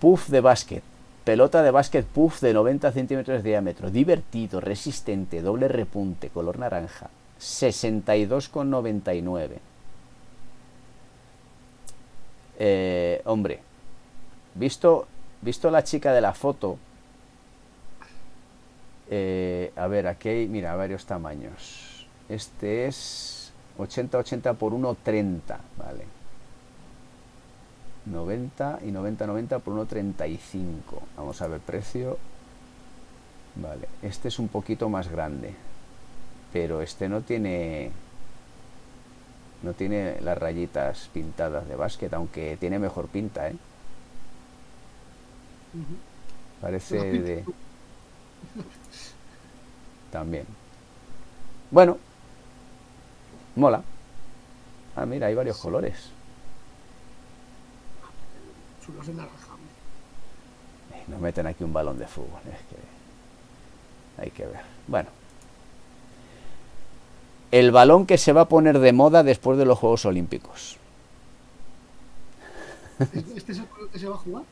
puff de básquet. Pelota de básquet puff de 90 centímetros de diámetro. Divertido, resistente, doble repunte, color naranja. 62,99. Eh, hombre, visto, visto la chica de la foto, eh, a ver, aquí hay, mira, varios tamaños. Este es 80-80 por 1,30, ¿vale? 90 y 90-90 por 1,35. Vamos a ver precio. Vale, este es un poquito más grande. Pero este no tiene... No tiene las rayitas pintadas de básquet, aunque tiene mejor pinta, ¿eh? Parece de también. Bueno, mola. Ah, mira, hay varios colores. Chulos de naranja. Nos meten aquí un balón de fútbol. Es que hay que ver. Bueno. El balón que se va a poner de moda después de los Juegos Olímpicos. ¿Este es el que se va a jugar?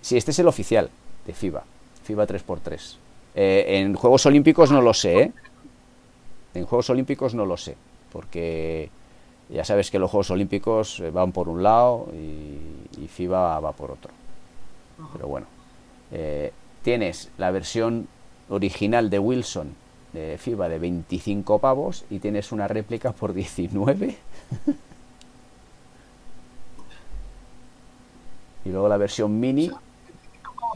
Sí, este es el oficial de FIBA. FIBA 3x3. Eh, en Juegos Olímpicos no lo sé, ¿eh? En Juegos Olímpicos no lo sé, porque ya sabes que los Juegos Olímpicos eh, van por un lado y, FIBA va por otro. Pero bueno, tienes la versión original de Wilson de FIBA de 25 pavos y tienes una réplica por 19. y luego la versión mini.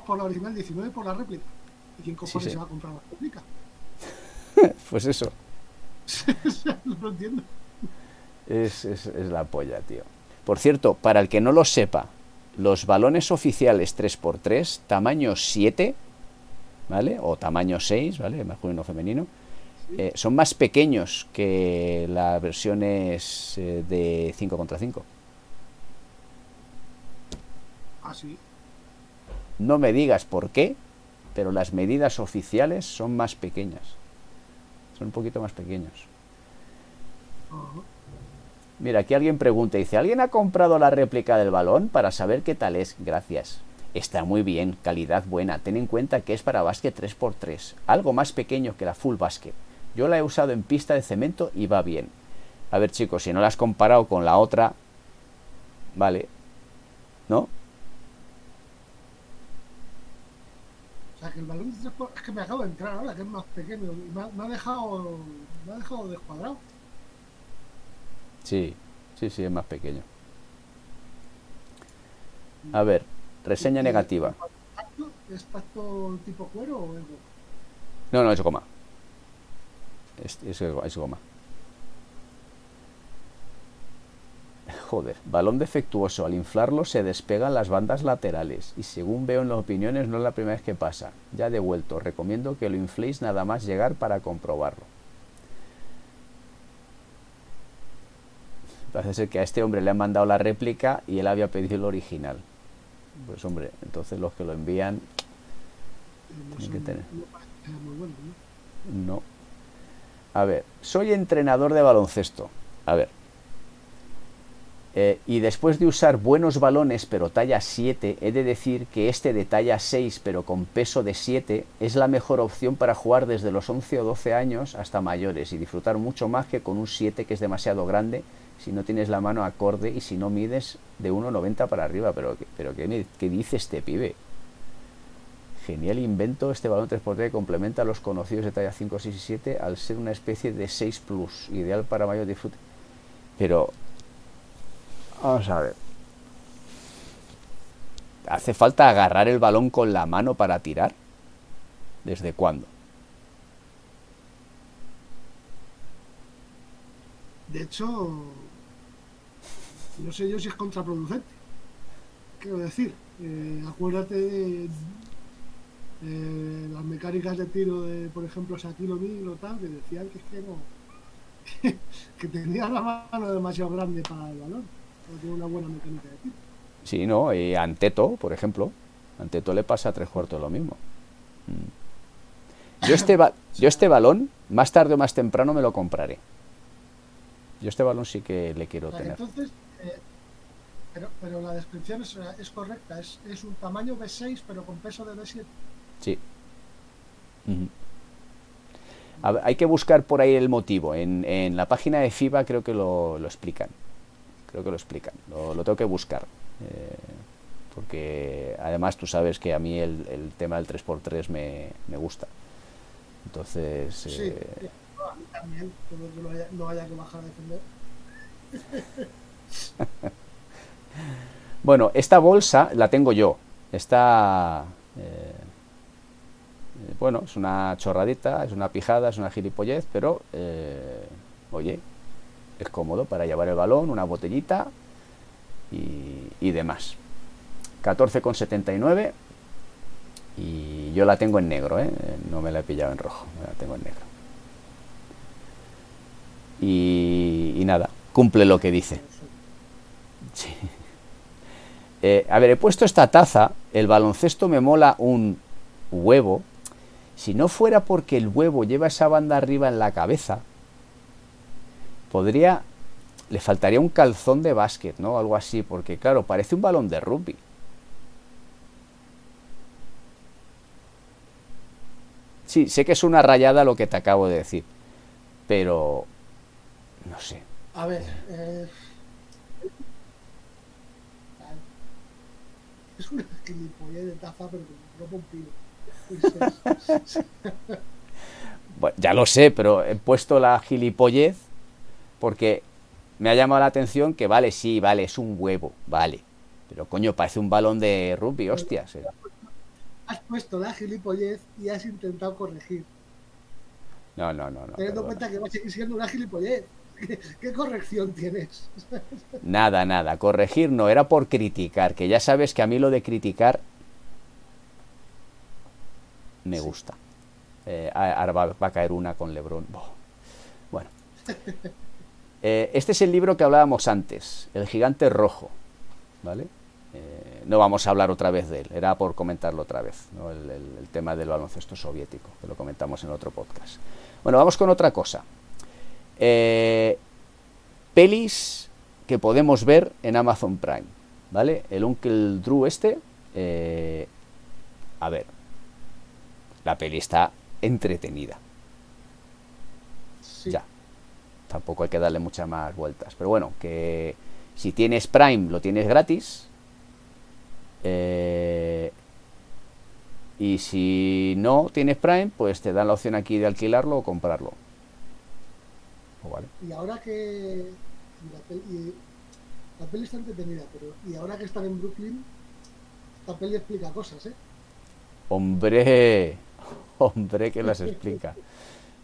por la original, 19 por la réplica. ¿Y quién cojones se va a comprar la réplica? pues eso. no entiendo. Es, es, la polla, tío. Por cierto, para el que no lo sepa, los balones oficiales 3x3, tamaño 7, ¿vale? O tamaño 6, ¿vale? Masculino o femenino. eh, son más pequeños que las versiones eh, de 5 contra 5. Ah, sí. No me digas por qué, pero las medidas oficiales son más pequeñas. Son un poquito más pequeños. Mira, aquí alguien pregunta, dice, ¿alguien ha comprado la réplica del balón para saber qué tal es? Gracias. Está muy bien, calidad buena. Ten en cuenta que es para básquet 3x3, algo más pequeño que la full basket. Yo la he usado en pista de cemento y va bien. A ver chicos, si no la has comparado con la otra, vale, ¿no? O sea, que el balón de tres por- es que me acabo de entrar ahora, que es más pequeño. y Me ha, me ha dejado. Me ha dejado descuadrado. Sí, sí, sí, es más pequeño. A ver, reseña negativa. ¿Es tacto tipo cuero o goma? No, no, es goma. Es, es, es goma. Joder, balón defectuoso. Al inflarlo se despegan las bandas laterales. Y según veo en las opiniones, no es la primera vez que pasa. Ya devuelto. Recomiendo que lo infléis nada más llegar para comprobarlo. Parece ser que a este hombre le han mandado la réplica y él había pedido el original. Pues hombre, entonces los que lo envían. No. A ver, soy entrenador de baloncesto. A ver. Eh, y después de usar buenos balones, pero talla 7, he de decir que este de talla 6, pero con peso de 7, es la mejor opción para jugar desde los 11 o 12 años hasta mayores y disfrutar mucho más que con un 7 que es demasiado grande si no tienes la mano acorde y si no mides de 1,90 para arriba. Pero, ¿qué- pero ¿qué, qué dice este pibe? Genial invento, este balón 3x3 complementa a los conocidos de talla 5, 6 y 7 al ser una especie de 6 plus, ideal para mayor disfrute. Pero, vamos a ver. ¿Hace falta agarrar el balón con la mano para tirar? ¿Desde cuándo? De hecho, no sé yo si es contraproducente. Quiero decir, eh, acuérdate de las mecánicas de tiro de, por ejemplo, Shaquille O'Neal o tal, que decían que tenía la mano demasiado grande para el balón. Tiene una buena mecánica de tiro. Sí, ¿no? Y Anteto, por ejemplo. Anteto le pasa a tres cuartos lo mismo. Mm. Yo este, yo este balón, más tarde o más temprano, me lo compraré. Yo este balón sí que le quiero O sea, que tener. entonces, eh, pero, pero la descripción es, es correcta. Es, es un tamaño B6, pero con peso de B7. Sí. Ujú. A ver, hay que buscar por ahí el motivo. En, en la página de FIBA creo que lo, lo explican. Creo que lo explican. Lo, lo tengo que buscar. Eh, porque además tú sabes que a mí el, el tema del 3x3 me, me gusta. Entonces, Sí, eh, a mí también, que no haya, no haya que bajar a defender. Bueno, esta bolsa la tengo yo. Esta, eh, eh, bueno, es una chorradita, es una pijada, es una gilipollez, pero, eh, oye, es cómodo para llevar el balón, una botellita y, y demás. 14,79 y yo la tengo en negro, ¿eh? no me la he pillado en rojo, la tengo en negro. Y, y nada, cumple lo que dice. Sí. Eh, a ver, he puesto esta taza, el baloncesto me mola un huevo. Si no fuera porque el huevo lleva esa banda arriba en la cabeza, podría... Le faltaría un calzón de básquet, ¿no? Algo así, porque claro, parece un balón de rugby. Sí, sé que es una rayada lo que te acabo de decir, pero... No sé. A ver, eh, es una gilipollez de taza, pero un pino. Bueno, ya lo sé, pero he puesto la gilipollez porque me ha llamado la atención que vale, sí, vale, es un huevo, vale. Pero coño, parece un balón de rugby, hostias. eh. Has puesto la gilipollez y has intentado corregir, No, no, no, no. teniendo en cuenta que va a seguir siendo una gilipollez. ¿Qué, qué corrección tienes? Nada, nada, corregir no, era por criticar, que ya sabes que a mí lo de criticar me Sí. gusta. Eh, ahora va, a caer una con Lebron. Bueno. Eh, este es el libro que hablábamos antes, El gigante rojo. ¿Vale? Eh, no vamos a hablar otra vez de él, era por comentarlo otra vez, el, tema del baloncesto soviético, que lo comentamos en otro podcast. Bueno, vamos con otra cosa. Eh, pelis que podemos ver en Amazon Prime, ¿vale? El Uncle Drew este, a ver, la peli está entretenida. Ya, tampoco hay que darle muchas más vueltas, pero bueno, que si tienes Prime lo tienes gratis, eh, y si no tienes Prime, pues te dan la opción aquí de alquilarlo o comprarlo. Y ahora que la peli, está entretenida, pero y ahora que están en Brooklyn, esta peli explica cosas, ¿eh? Hombre, hombre que las explica.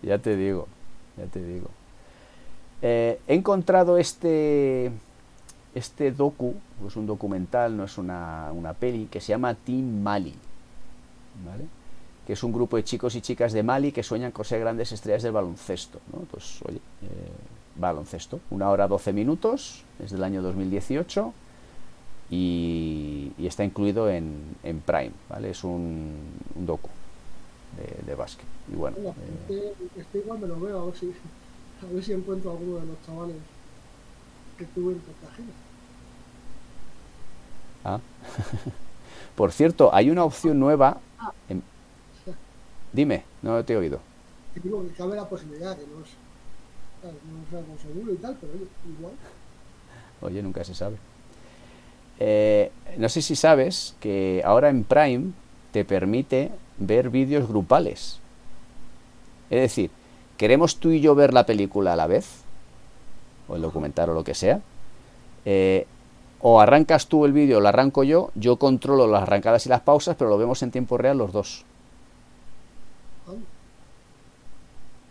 ya te digo, ya te digo. Eh, he encontrado este este docu, es un documental, no es una, peli, que se llama Team Mali, ¿vale? que es un grupo de chicos y chicas de Mali que sueñan con ser grandes estrellas del baloncesto. ¿no? Pues, oye, eh, baloncesto, una hora 12 minutos, es del año 2018 y, está incluido en, Prime, ¿vale? Es un, docu de, básquet. Y bueno, eh, este, igual me lo veo, si, a ver si encuentro alguno de los chavales que tuve en Cartagena. Ah. Por cierto, hay una opción nueva. Dime, no te he oído. Digo que cabe la posibilidad, que no es, no algo seguro y tal, pero igual. Oye, nunca se sabe. Eh, no sé si sabes que ahora en Prime te permite ver vídeos grupales. Es decir, queremos tú y yo ver la película a la vez, o el documental o lo que sea. Eh, o arrancas tú el vídeo, lo arranco yo, yo controlo las arrancadas y las pausas, pero lo vemos en tiempo real los dos.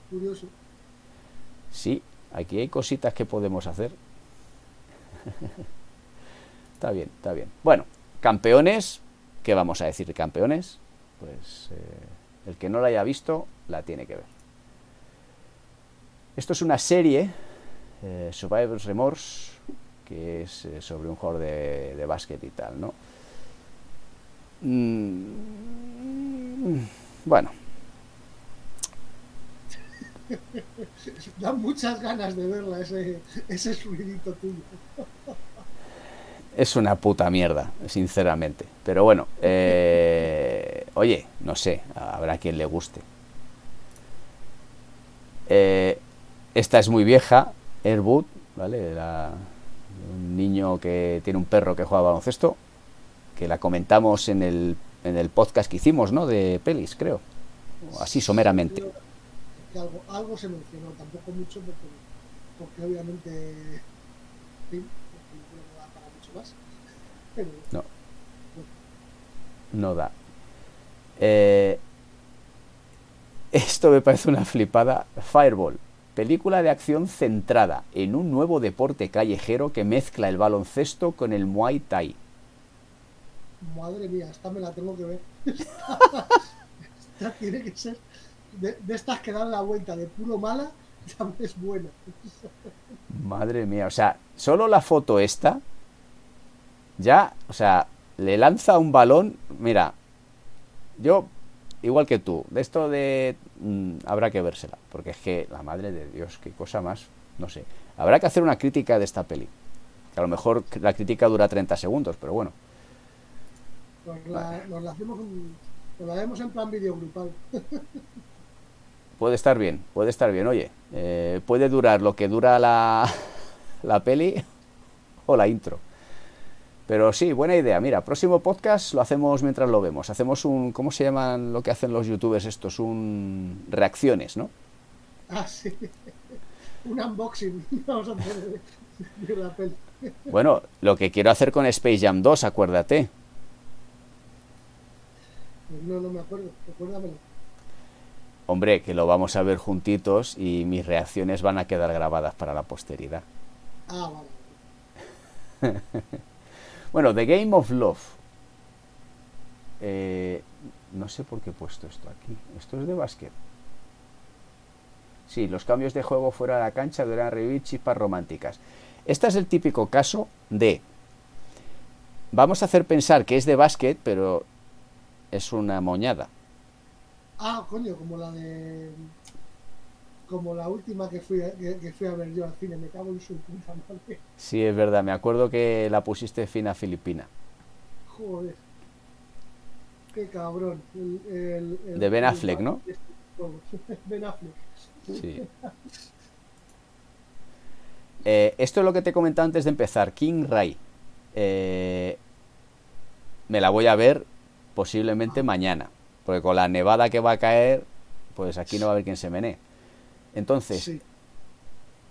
Curioso. Sí, aquí hay cositas que podemos hacer. está bien, está bien. Bueno, campeones, ¿qué vamos a decir de campeones? Pues eh, el que no la haya visto, la tiene que ver. Esto es una serie, eh, Survivor's Remorse, que es eh, sobre un jugador de, de básquet y tal, ¿no? Mm, bueno. Da muchas ganas de verla, ese, ese tuyo. Es una puta mierda, sinceramente. Pero bueno, eh, oye, no sé, habrá quien le guste. Eh, esta es muy vieja, Airwood, ¿vale? Un niño que tiene un perro que juega baloncesto, que la comentamos en el, en el podcast que hicimos, ¿no? De pelis, creo. Así someramente. algo, algo, se mencionó, tampoco mucho, porque, porque obviamente no. No da. Eh, esto me parece una flipada. Fireball. Película de acción centrada en un nuevo deporte callejero que mezcla el baloncesto con el Muay Thai. Madre mía, esta me la tengo que ver. esta tiene que ser de, estas que dan la vuelta de puro mala, ya es buena. Madre mía, o sea, solo la foto esta, ya, o sea, le lanza un balón, mira, yo igual que tú, de esto de mm, habrá que vérsela, porque es que la madre de Dios, qué cosa más, no sé. Habrá que hacer una crítica de esta peli. Que a lo mejor la crítica dura 30 segundos, pero bueno. Nos la, nos la hacemos nos la vemos en plan vídeo grupal. puede estar bien, puede estar bien. Oye, eh, puede durar lo que dura la, la peli o la intro. Pero sí, buena idea. Mira, próximo podcast lo hacemos mientras lo vemos. Hacemos un, ¿cómo se llaman lo que hacen los youtubers estos? Un reacciones, ¿no? Ah, sí. Un unboxing. Vamos a hacer de la peli. Bueno, lo que quiero hacer con Space Jam 2, acuérdate. No, no me acuerdo. Recuérdamelo. Hombre, que lo vamos a ver juntitos y mis reacciones van a quedar grabadas para la posteridad. Ah, vale. Bueno, The Game of Love. Eh, no sé por qué he puesto esto aquí. Esto es de básquet. Sí, los cambios de juego fuera de la cancha deberán revivir chispas románticas. Este es el típico caso de... Vamos a hacer pensar que es de básquet, pero es una moñada. Ah, coño, como la de. Como la última que fui, a, que, fui a ver yo al cine, me cago en su puta madre. Sí, es verdad, me acuerdo que la pusiste fina filipina. Joder. Qué cabrón. El, el, de Ben Affleck, ¿no? ben Affleck. Sí. Eh, esto es lo que te he comentado antes de empezar. King Ray. Eh, me la voy a ver posiblemente mañana. Porque con la nevada que va a caer, pues aquí no va a haber quien se menee. Entonces,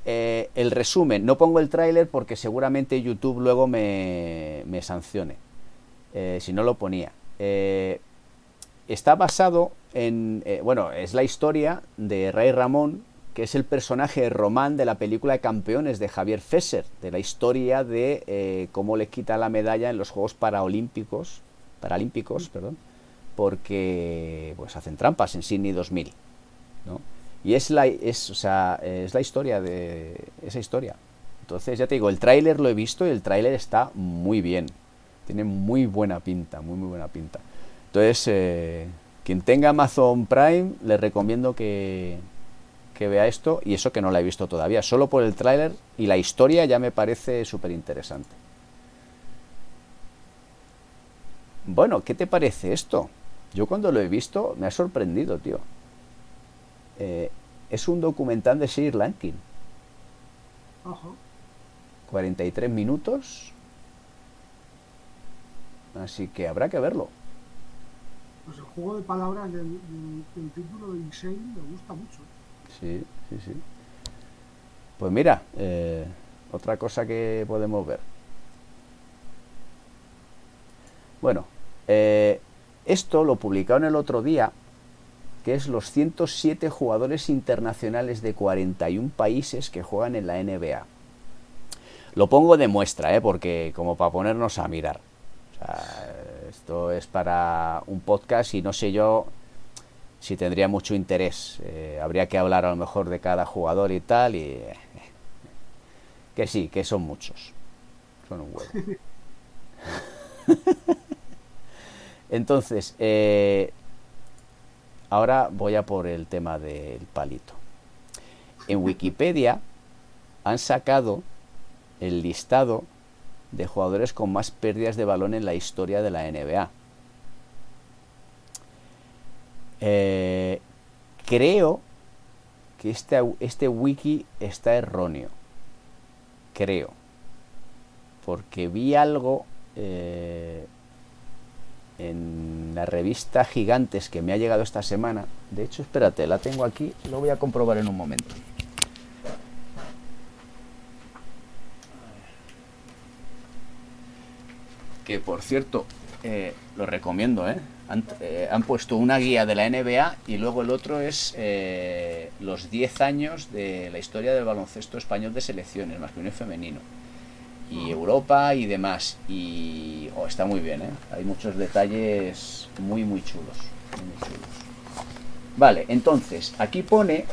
eh, el resumen, no pongo el tráiler porque seguramente YouTube luego me, me sancione. si no lo ponía. está basado en, bueno, es la historia de Ray Ramón, que es el personaje Román de la película de Campeones de Javier Fesser, de la historia de eh, cómo le quita la medalla en los Juegos Paralímpicos, Paralímpicos perdón, porque pues hacen trampas en Sydney 2000. ¿no? Y es la, es, o sea, es la historia de esa historia. Entonces, ya te digo, el tráiler lo he visto y el tráiler está muy bien. Tiene muy buena pinta, muy, muy buena pinta. Entonces, eh, quien tenga Amazon Prime, le recomiendo que, que vea esto y eso que no la he visto todavía. Solo por el tráiler y la historia ya me parece súper interesante. Bueno, ¿qué te parece esto? Yo cuando lo he visto me ha sorprendido, tío. Eh, es un documental de Sir Lankin. 43 minutos. Así que habrá que verlo. Pues el juego de palabras del, título de Insane me gusta mucho. Sí, sí, sí. Pues mira, eh, otra cosa que podemos ver. Bueno, eh, esto lo publicaron el otro día, que es los 107 jugadores internacionales de 41 países que juegan en la NBA. Lo pongo de muestra, ¿eh? porque como para ponernos a mirar. esto es para un podcast y no sé yo si tendría mucho interés. Eh, habría que hablar a lo mejor de cada jugador y tal, y eh, que sí, que son muchos. Son un huevo. Entonces, eh, ahora voy a por el tema del palito. En Wikipedia han sacado el listado de jugadores con más pérdidas de balón en la historia de la NBA. Eh, creo que este, este wiki está erróneo. Creo. Porque vi algo eh, en la revista Gigantes que me ha llegado esta semana. De hecho, espérate, la tengo aquí, lo voy a comprobar en un momento. Que por cierto, eh, lo recomiendo, ¿eh? Eh, han, puesto una guía de la NBA y luego el otro es eh, los 10 años de la historia del baloncesto español de selecciones, masculino y femenino. Y Europa y demás. Y oh, está muy bien, ¿eh? hay muchos detalles muy, muy chulos, Vale, entonces, aquí pone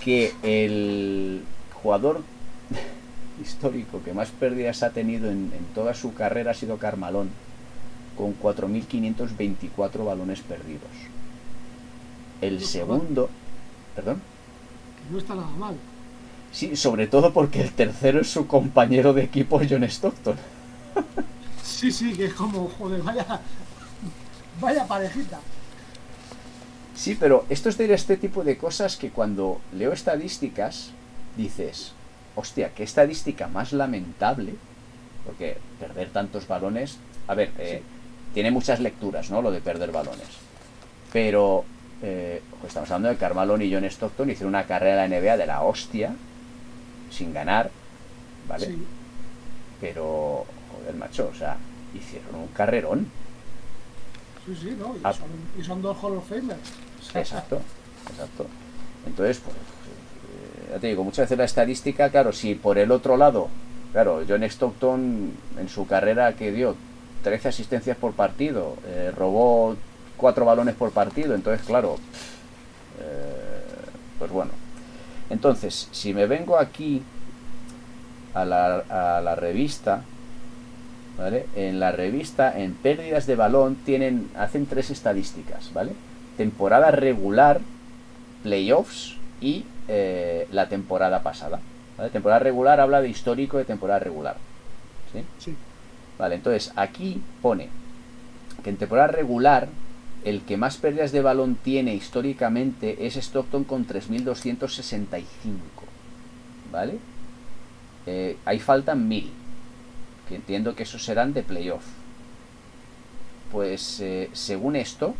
que el jugador histórico que más pérdidas ha tenido en, en toda su carrera ha sido Carmalón con 4.524 balones perdidos. El segundo... ¿Perdón? Que no está nada mal. Sí, sobre todo porque el tercero es su compañero de equipo John Stockton. Sí, sí, que es como, joder, vaya, vaya parejita. Sí, pero esto es de este tipo de cosas que cuando leo estadísticas dices, hostia, qué estadística más lamentable, porque perder tantos balones, a ver, eh, tiene muchas lecturas, ¿no? Lo de perder balones. Pero eh, estamos hablando de Carmalón y John Stockton hicieron una carrera en la NBA de la hostia, sin ganar, ¿vale? Pero, joder, macho, o sea, hicieron un carrerón. Sí, sí, ¿no? Y, ah. son, y son, dos Hall of Famers. Exacto, exacto. Entonces, pues, eh, ya te digo, muchas veces la estadística, claro, si por el otro lado, claro, John Stockton en su carrera que dio 13 asistencias por partido, eh, robó cuatro balones por partido, entonces claro, eh, pues bueno. Entonces, si me vengo aquí a la, a la revista, ¿vale? En la revista, en pérdidas de balón, tienen, hacen tres estadísticas, ¿vale? Temporada regular, playoffs y eh, la temporada pasada. ¿vale? Temporada regular habla de histórico de temporada regular. ¿sí? Sí. Vale, entonces aquí pone que en temporada regular el que más pérdidas de balón tiene históricamente es Stockton con 3.265. ¿Vale? Eh, ahí faltan 1.000. Que entiendo que esos serán de playoff. Pues eh, según esto,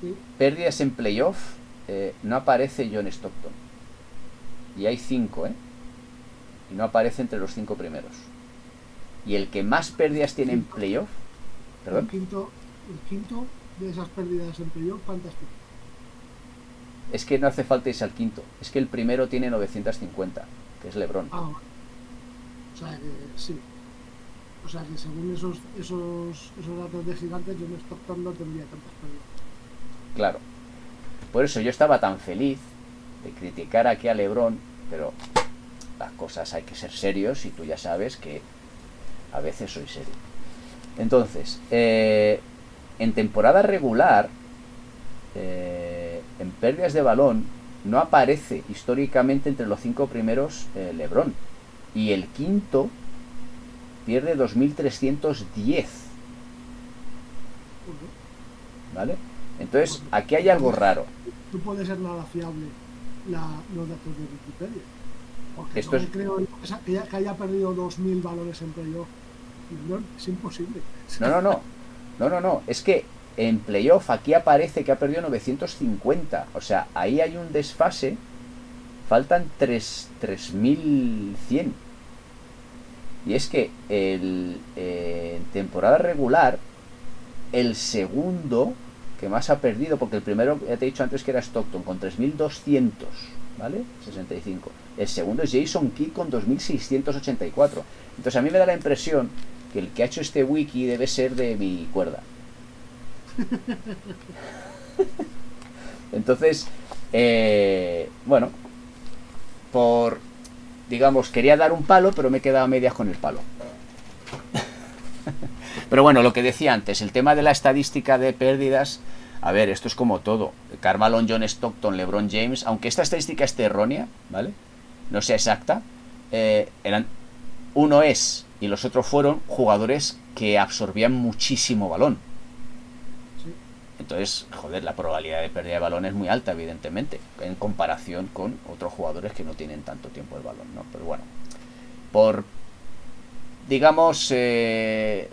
Sí. pérdidas en playoff, eh, no aparece John Stockton. Y hay 5, ¿eh? Y no aparece entre los 5 primeros. Y el que más pérdidas tiene en playoff, El perdón, quinto, el quinto de esas pérdidas en playoff, fantástico. es que no hace falta irse al quinto. Es que el primero tiene 950, que es LeBron. Ah, vale. O sea que sí. O sea que según esos, esos, esos datos de gigantes, John Stockton no tendría tantas pérdidas. Claro. Por eso yo estaba tan feliz de criticar aquí a LeBron, pero las cosas hay que ser serios y tú ya sabes que a veces soy serio. Entonces, eh, en temporada regular, eh, en pérdidas de balón, no aparece históricamente entre los cinco primeros eh, LeBron. Y el quinto pierde 2.310. Porque ¿Vale? Entonces, aquí hay algo raro. no puede ser nada fiable la, los datos de Wikipedia. Porque Esto no es- creo que haya, que haya perdido 2.000 valores en playoff. No, es imposible. No, no, no. No, no, no. Es que en playoff aquí aparece que ha perdido 950. O sea, ahí hay un desfase. Faltan 3 3.100. Y es que el, eh, temporada regular, el segundo que más ha perdido, porque el primero, ya te he dicho antes que era Stockton, con 3.200, ¿vale? 65. El segundo es Jason Kidd con 2.684. Entonces a mí me da la impresión el que ha hecho este wiki debe ser de mi cuerda. Entonces, eh, bueno, por, digamos, quería dar un palo, pero me he quedado a medias con el palo. Pero bueno, lo que decía antes, el tema de la estadística de pérdidas, a ver, esto es como todo. Carmelo, John Stockton, LeBron James, aunque esta estadística esté errónea, ¿vale? No sea exacta, eh, eran, uno es y los otros fueron jugadores que absorbían muchísimo balón. Sí. Entonces, joder, la probabilidad de pérdida de balón es muy alta, evidentemente, en comparación con otros jugadores que no tienen tanto tiempo el balón, ¿no? Pero bueno, por, digamos, eh,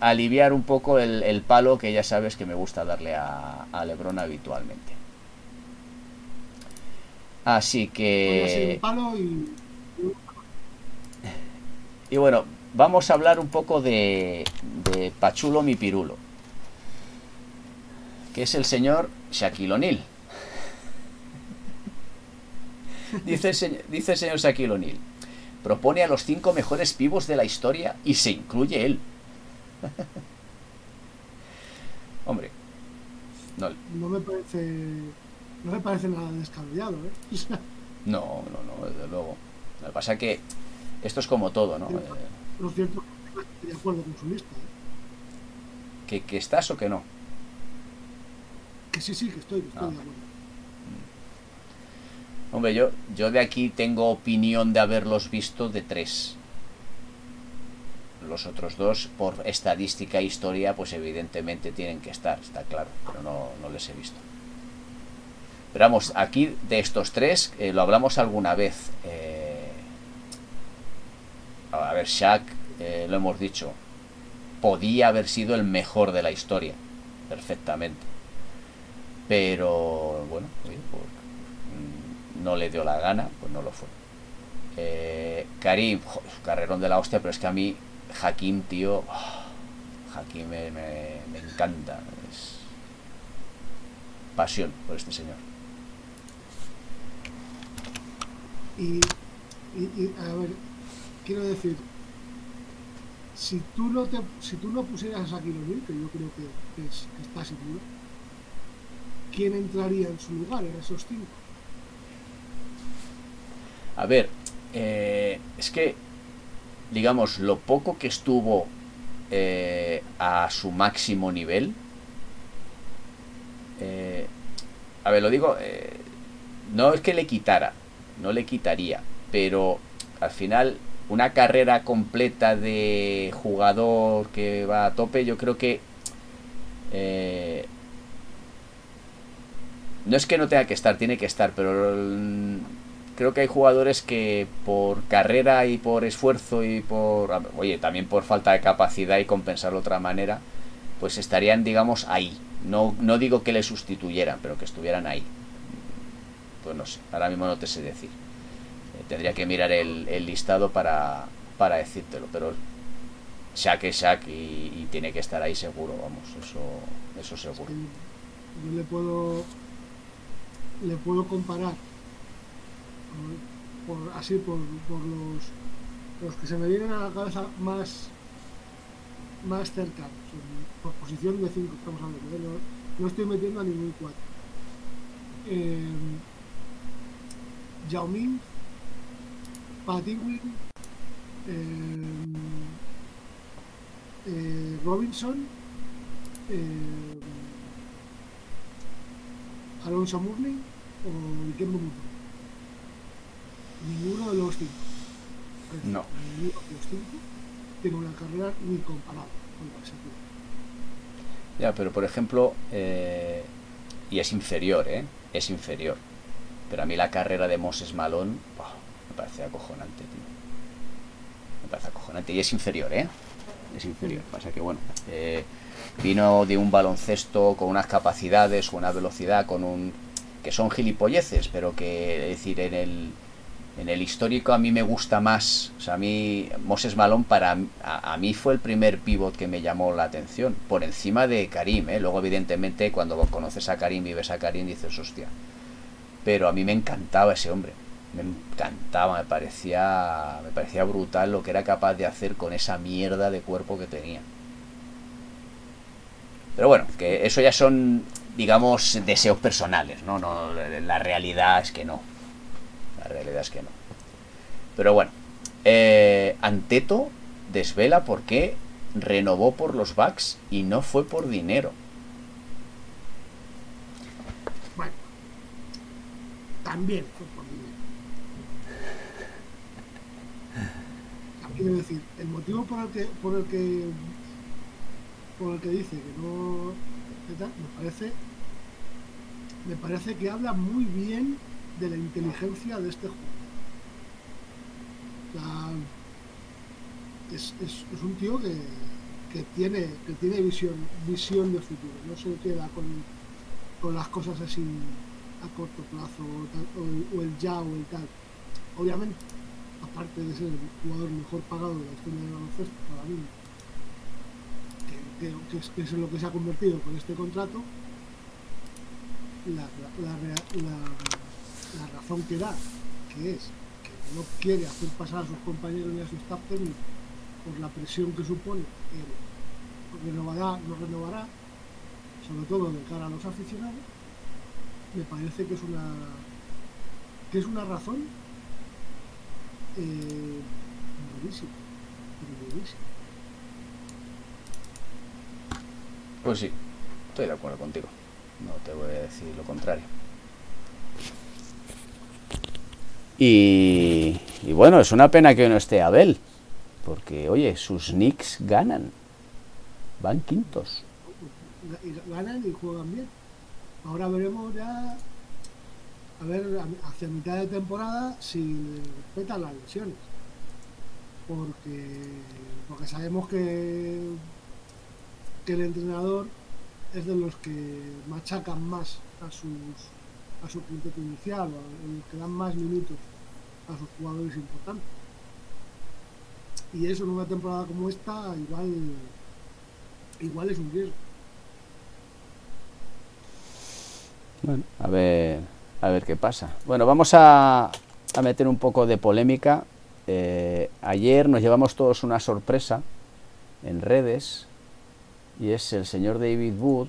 aliviar un poco el, el palo que ya sabes que me gusta darle a, a Lebron habitualmente. Así que... un palo y. Y bueno, vamos a hablar un poco de, de Pachulo mi pirulo. Que es el señor Shaquille O'Neal. Dice el, señor, dice el señor Shaquille O'Neal. Propone a los cinco mejores pivos de la historia y se incluye él. Hombre. No, No me parece. No me parece nada descabellado, ¿eh? No, no, no, desde luego. Lo que pasa es que esto es como todo, ¿no? Lo cierto que de acuerdo con su lista. ¿eh? que, que estás o que no. Que sí, sí, que estoy, que estoy Ah. de acuerdo. Hombre, yo, yo de aquí tengo opinión de haberlos visto de tres. Los otros dos, por estadística e historia, pues evidentemente tienen que estar, está claro, pero no, no les he visto. Pero vamos, aquí de estos tres, eh, lo hablamos alguna vez. eh, a ver, Shaq, eh, lo hemos dicho, podía haber sido el mejor de la historia, perfectamente. Pero bueno, mm, no le dio la gana, pues no lo fue. Eh, Karim, carrerón de la hostia, pero es que a mí, Hakim, tío, oh, Hakim me, encanta. Es pasión por este señor. Y, y, a ver, quiero decir, si tú no te, si tú no pusieras a Kilomil, que yo creo que, es, que está seguro, ¿quién entraría en su lugar en esos cinco? A ver, eh, es que, digamos, lo poco que estuvo eh, a su máximo nivel, eh, a ver, lo digo, no es que le quitara, no le quitaría, pero al final una carrera completa de jugador que va a tope, yo creo que no es que no tenga que estar, tiene que estar, pero creo que hay jugadores que por carrera y por esfuerzo y por, oye, también por falta de capacidad y compensarlo de otra manera, pues estarían, digamos, ahí. No, no digo que le sustituyeran, pero que estuvieran ahí. Pues no sé, ahora mismo no te sé decir. Tendría que mirar el, listado para, para decírtelo, pero Shaq es Shaq y, tiene que estar ahí seguro, vamos, eso, eso seguro. Yo le puedo, le puedo comparar por, así por, por los, los que se me vienen a la cabeza más más cercanos, por posición de 5 estamos hablando, ¿eh? no, estoy metiendo a ningún 4. Eh, Yao Ming, Patty eh, eh, Robinson, eh, Alonso Murley o Ikembo Muto. Ninguno de los cinco. No. Ninguno de los cinco tiene una carrera ni comparable con la Ya, pero por ejemplo, eh, y es inferior, ¿eh? Es inferior. Pero a mí la carrera de Moses Malón me parece acojonante, tío. Me parece acojonante. Y es inferior, ¿eh? Es inferior. Pasa que, bueno, eh, vino de un baloncesto con unas capacidades, una velocidad, con un... que son gilipolleces, pero que, es decir, en el en el histórico a mí me gusta más, o sea, a mí Moses Malone para a, mí fue el primer pivot que me llamó la atención, por encima de Karim, ¿eh? luego evidentemente cuando conoces a Karim y ves a Karim dices, hostia, pero a mí me encantaba ese hombre, me encantaba, me parecía, me parecía brutal lo que era capaz de hacer con esa mierda de cuerpo que tenía. Pero bueno, que eso ya son, digamos, deseos personales, ¿no? no la realidad es que no. La realidad es que no. Pero bueno, eh, Anteto desvela por qué renovó por los Bucks y no fue por dinero. Bueno, también por dinero. Quiero decir, el motivo por el que por el que por el que dice que no me parece me parece que habla muy bien de la inteligencia de este juego. es, un tío que, tiene, que tiene visión, visión de futuro, no se queda con, con las cosas así a corto plazo o, el ya o el tal. Obviamente, aparte de ser el jugador mejor pagado de la historia del baloncesto para mí, que, que, es, en lo que se ha convertido con este contrato, la, razón que da, que es que no quiere hacer pasar a sus compañeros ni a su staff técnico por la presión que supone el renovará, no renovará, sobre todo de cara a los aficionados, me parece que es una que es una razón eh, buenísima, Pues sí, estoy de acuerdo contigo. No te voy a decir lo contrario. Y, bueno, es una pena que no esté Abel, porque oye, sus Knicks ganan, van quintos. Ganan y juegan bien. Ahora veremos ya, a ver, hacia mitad de temporada si respetan las lesiones. Porque, porque sabemos que, que el entrenador es de los que machacan más a sus a su quinteto inicial, o que dan más minutos a sus jugadores importantes. Y eso en una temporada como esta, igual, igual es un riesgo. Bueno, a ver, a ver qué pasa. Bueno, vamos a, a meter un poco de polémica. Eh, ayer nos llevamos todos una sorpresa en redes y es el señor David Wood,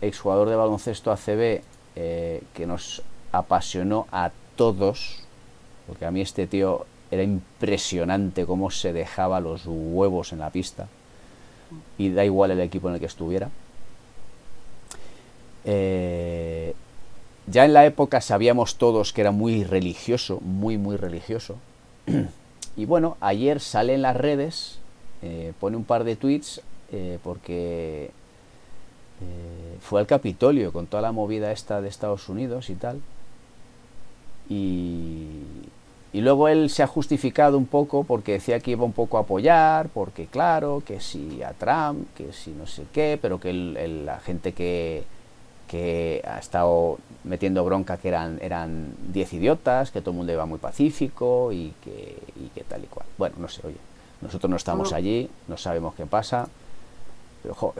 exjugador de baloncesto ACB, eh, que nos apasionó a todos, porque a mí este tío era impresionante cómo se dejaba los huevos en la pista y da igual el equipo en el que estuviera. Eh, ya en la época sabíamos todos que era muy religioso, muy, muy religioso. y bueno, ayer sale en las redes, eh, pone un par de tweets eh, porque fue al Capitolio con toda la movida esta de Estados Unidos y tal. Y, y luego él se ha justificado un poco porque decía que iba un poco a apoyar, porque claro, que si a Trump, que si no sé qué, pero que la gente que, que ha estado metiendo bronca que eran eran 10 idiotas, que todo el mundo iba muy pacífico y que, y que tal y cual. Bueno, no sé, oye, nosotros no estamos allí, no sabemos qué pasa, pero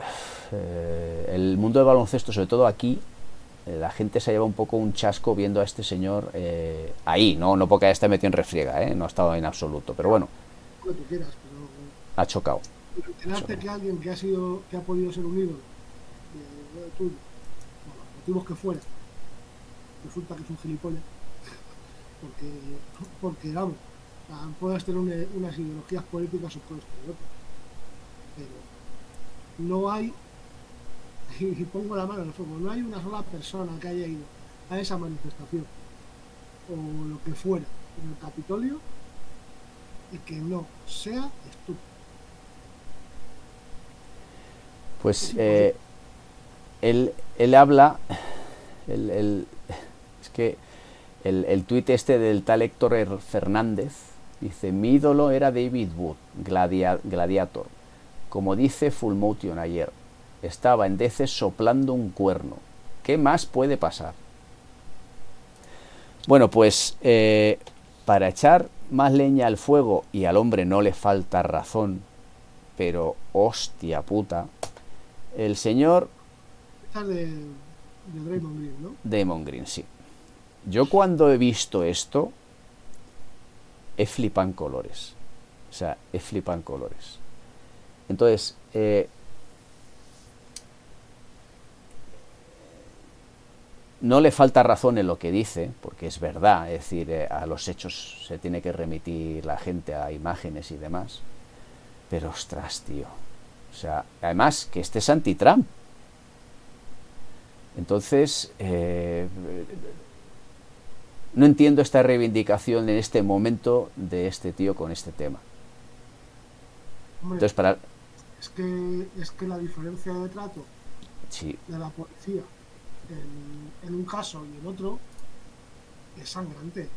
eh, el mundo del baloncesto, sobre todo aquí, eh, la gente se lleva un poco un chasco viendo a este señor eh, ahí, no no porque haya estado metido en refriega, no ha estado en absoluto, pero bueno. Ha chocado. Pero que alguien que ha sido, que ha podido ser unido, de, de tuyo, motivos que fuera, resulta que es un gilipollas, porque, porque vamos, puedas tener unas ideologías políticas o puedes tener otras, pero no hay y pongo la mano en el fuego, no hay una sola persona que haya ido a esa manifestación o lo que fuera en el Capitolio y que no sea estúpido. Pues eh, él, él, habla, es que el, el tuit este del tal Héctor Fernández dice, mi ídolo era David Wood, gladiator, como dice Full Motion ayer estaba en Deces soplando un cuerno. ¿Qué más puede pasar? Bueno, pues eh, para echar más leña al fuego y al hombre no le falta razón, pero hostia puta, el señor... De, de Draymond Green, ¿no? Damon Green, sí. Yo cuando he visto esto, he flipado en colores. O sea, he flipado en colores. Entonces, eh, no le falta razón en lo que dice, porque es verdad, es decir, eh, a los hechos se tiene que remitir la gente a imágenes y demás. Pero ostras, tío. O sea, además que este es anti-Trump. Entonces, eh, no entiendo esta reivindicación en este momento de este tío con este tema. Entonces, para... Es que, es que la diferencia de trato de la policía en, un caso y en otro es sangrante.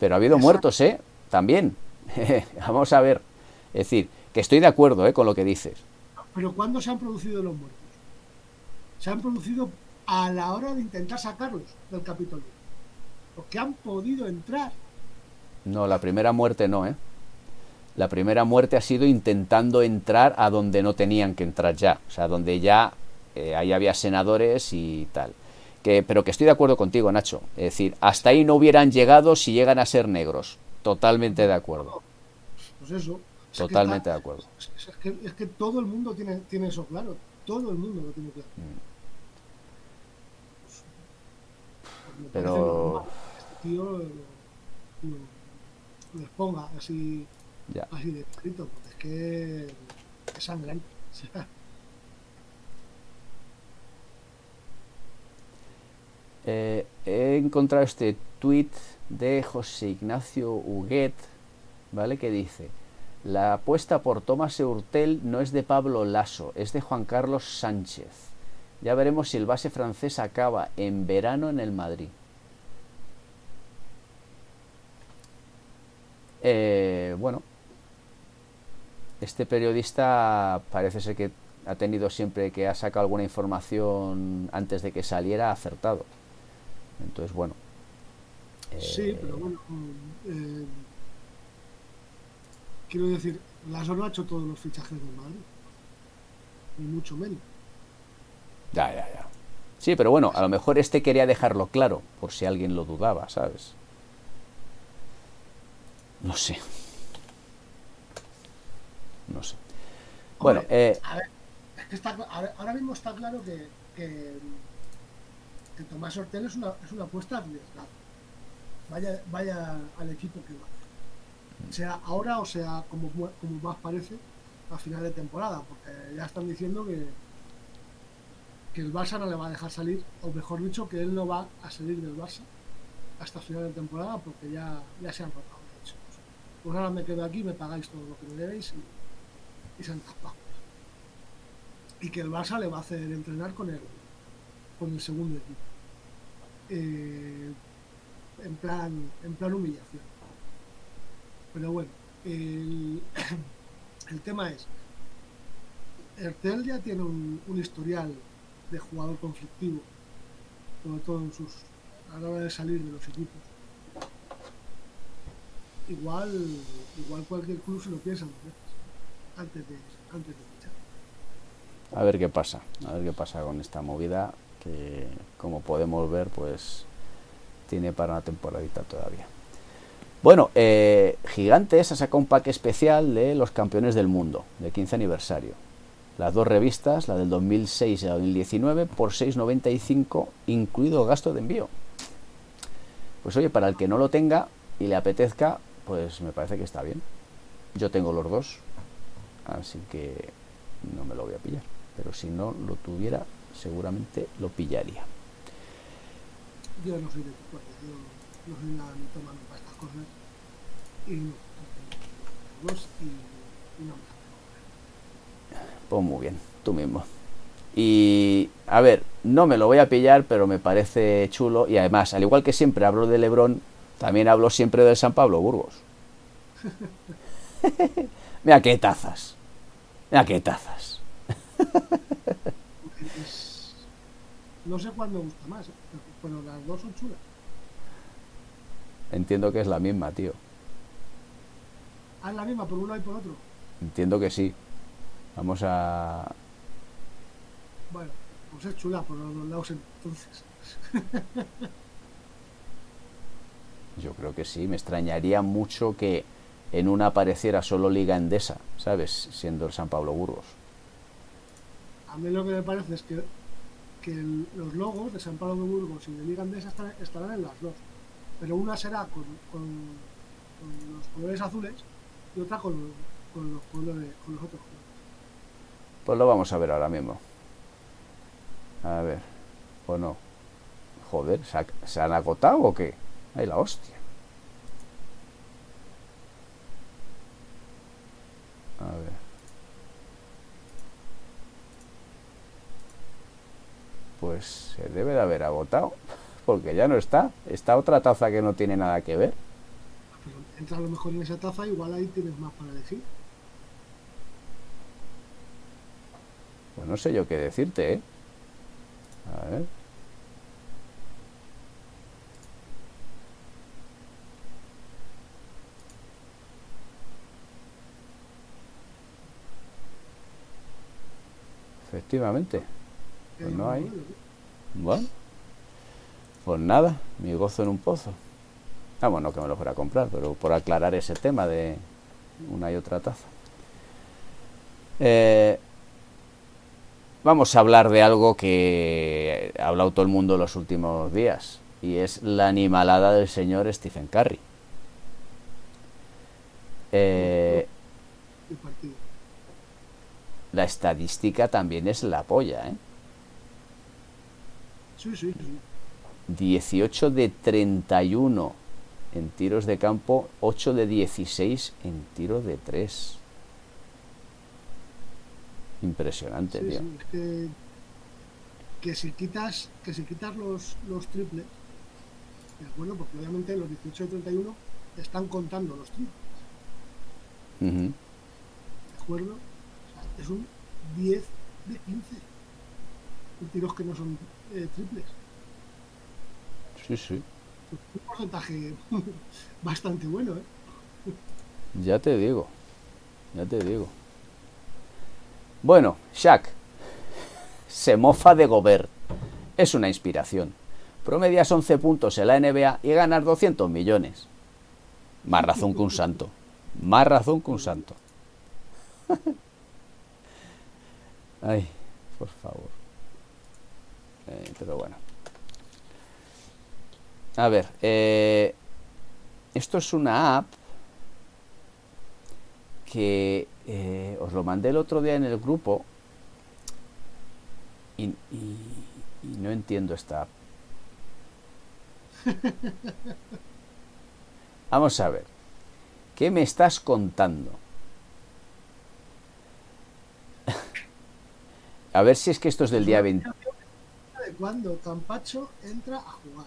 Pero ha habido muertos, ¿eh? También. Vamos a ver. Es decir, que estoy de acuerdo ¿eh? con lo que dices. Pero ¿cuándo se han producido los muertos? Se han producido a la hora de intentar sacarlos del Capitolio. Porque han podido entrar. No, la primera muerte no, ¿eh? La primera muerte ha sido intentando entrar a donde no tenían que entrar ya. O sea, donde ya eh, ahí había senadores y tal. Que, pero que estoy de acuerdo contigo, Nacho. Es decir, hasta ahí no hubieran llegado si llegan a ser negros. Totalmente de acuerdo. Pues eso. Totalmente de acuerdo. Es que, todo el mundo tiene, tiene eso claro. Todo el mundo lo tiene claro. Mm. Pero. Este tío lo, lo, ponga así, así de escrito, porque es que es sangrante. Eh, he encontrado este tweet de José Ignacio Huguet, ¿vale? Que dice: La apuesta por Tomás Eurtel no es de Pablo Lasso, es de Juan Carlos Sánchez. Ya veremos si el base francés acaba en verano en el Madrid. Eh, bueno, este periodista parece ser que ha tenido siempre que ha sacado alguna información antes de que saliera acertado. Entonces, bueno. Sí, eh, pero bueno. Eh, quiero decir, Lazo no ha hecho todos los fichajes del Madrid. Ni mucho menos. Ya, ya, ya. Sí, pero bueno, a lo mejor este quería dejarlo claro, por si alguien lo dudaba, ¿sabes? No sé. No sé. bueno, eh, a ver, es que está, ahora, mismo está claro que, que, Tomás Hortel es una, es una apuesta arriesgada. Vaya, vaya al equipo que va. Sea ahora o sea como, como más parece a final de temporada, porque ya están diciendo que, que el Barça no le va a dejar salir, o mejor dicho, que él no va a salir del Barça hasta final de temporada porque ya, ya se han rotado. Pues ahora me quedo aquí, me pagáis todo lo que me debéis y, se han tapado. Y que el Barça le va a hacer entrenar con el, con el segundo equipo. Eh, en plan en plan humillación. Pero bueno, el, el tema es, Ertel ya tiene un, historial de jugador conflictivo, sobre todo en sus, a la hora de salir de los equipos. Igual, igual cualquier club se lo piensa antes de, antes de fichar. A ver qué pasa, a ver qué pasa con esta movida que como podemos ver pues tiene para una temporadita todavía. Bueno, eh, Gigantes ha sacado un pack especial de los campeones del mundo, de 15 aniversario. Las dos revistas, la del 2006 y la del 2019, por 6,95, incluido gasto de envío. Pues oye, para el que no lo tenga y le apetezca, pues me parece que está bien. Yo tengo los dos, así que no me lo voy a pillar. Pero si no lo tuviera, seguramente lo pillaría. Yo no soy de tu yo no soy nada ni tomando para estas cosas y no, y, no Pues muy bien, tú mismo. Y a ver, no me lo voy a pillar, pero me parece chulo. Y además, al igual que siempre hablo de Lebrón, también hablo siempre del San Pablo Burgos. Mira qué tazas. Mira qué tazas. no sé cuál me gusta más, pero las dos son chulas. Entiendo que es la misma, tío. Ah, es la misma por uno y por otro. Entiendo que sí. Vamos a. Bueno, pues es chula por los dos lados entonces. Yo creo que sí. Me extrañaría mucho que en una apareciera solo Liga Endesa, ¿sabes? Siendo el San Pablo Burgos. A mí lo que me parece es que, que los logos de San Pablo Burgos y de Liga Endesa estarán en las dos pero una será con, los colores azules y otra con, los, colores, con los otros colores. Pues lo vamos a ver ahora mismo. A ver, o no. Joder, ¿se, han agotado o qué? Ay, la hostia. A ver. Pues se debe de haber agotado porque ya no está. Está otra taza que no tiene nada que ver. Pero entra a lo mejor en esa taza, igual ahí tienes más para decir. Pues no sé yo qué decirte, ¿eh? A ver. Efectivamente. Pues no hay. Bueno. Pues nada, mi gozo en un pozo. Ah, bueno, que me lo fuera a comprar, pero por aclarar ese tema de una y otra taza. Eh, vamos a hablar de algo que ha hablado todo el mundo los últimos días, y es la animalada del señor Stephen Curry. Eh, la estadística también es la polla, ¿eh? Sí, sí, sí. 18 de 31 en tiros de campo, 8 de 16 en tiros de 3. Impresionante, tío. que, que, si quitas, que si quitas los, los triples, de acuerdo, porque obviamente los 18 de 31 están contando los triples. ¿De acuerdo? es un 10 de 15. tiros que no son eh, triples. Sí, sí. Un porcentaje bastante bueno, ¿eh? Ya te digo, ya te digo. Bueno, Shaq se mofa de Gobert. Es una inspiración. Promedias 11 puntos en la NBA y ganas 200 millones. Más razón que un santo. Más razón que un santo. Ay, por favor. Eh, pero bueno. A ver, eh, esto es una app que eh, os lo mandé el otro día en el grupo y, y no entiendo esta app. Vamos a ver. ¿Qué me estás contando? a ver si es que esto es del día 20. Cuando Campacho entra a jugar.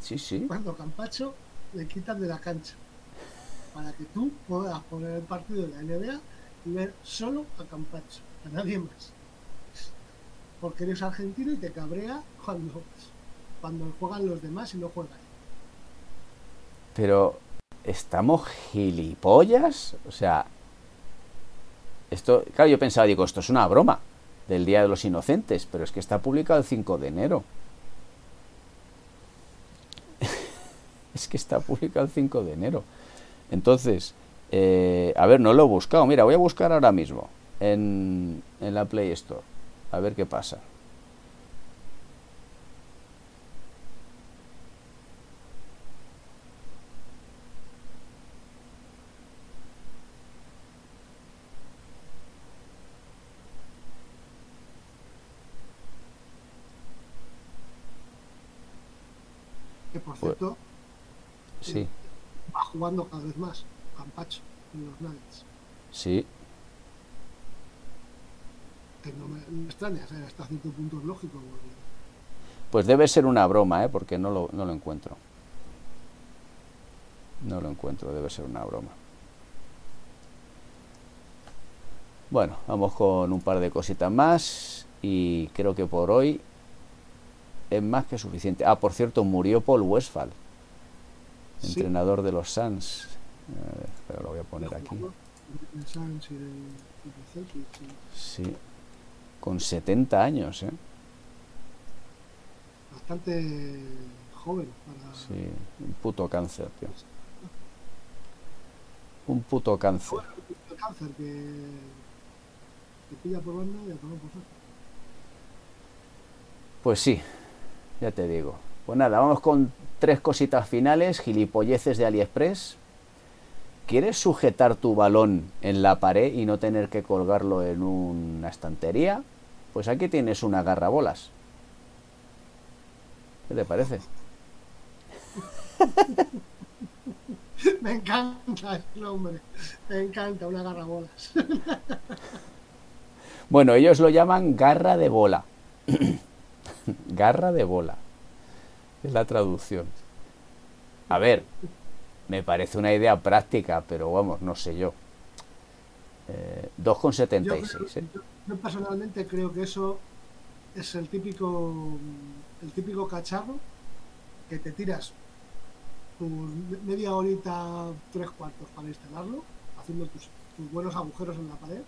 Sí, sí. Cuando Campacho le quitan de la cancha. Para que tú puedas poner el partido de la NBA ver solo a Campacho, a nadie más. Porque eres argentino y te cabrea cuando, cuando juegan los demás y no juegan. Pero, ¿estamos gilipollas? O sea, esto, claro, yo pensaba, digo, esto es una broma del Día de los Inocentes, pero es que está publicado el 5 de enero. es que está publicado el 5 de enero. Entonces, eh, a ver, no lo he buscado. Mira, voy a buscar ahora mismo en, en la Play Store. A ver qué pasa. por pues, cierto, sí. va jugando cada vez más Campacho en los Nuggets. Sí. Que no me, extraña, hasta cierto punto es lógico. Pues debe ser una broma, ¿eh? porque no lo, no lo encuentro. No lo encuentro, debe ser una broma. Bueno, vamos con un par de cositas más y creo que por hoy es más que suficiente. Ah, por cierto, murió Paul Westphal, entrenador de los Suns. Pero lo voy a poner aquí. Sí, con 70 años, ¿eh? Bastante joven para... Sí, un puto cáncer, tío. Un puto cáncer. Un cáncer que, que pilla por banda y a tomar por Pues sí, ya te digo. Pues nada, vamos con tres cositas finales, gilipolleces de AliExpress. ¿Quieres sujetar tu balón en la pared y no tener que colgarlo en una estantería? Pues aquí tienes una garrabolas. ¿Qué te parece? Me encanta el nombre. Me encanta una garrabolas. Bueno, ellos lo llaman garra de bola. Garra de bola. Es la traducción. A ver, me parece una idea práctica, pero vamos, no sé yo. Eh, 2,76. ¿eh? Yo, personalmente creo que eso es el típico el típico cacharro que te tiras tu media horita, tres cuartos para instalarlo, haciendo tus buenos agujeros en la pared.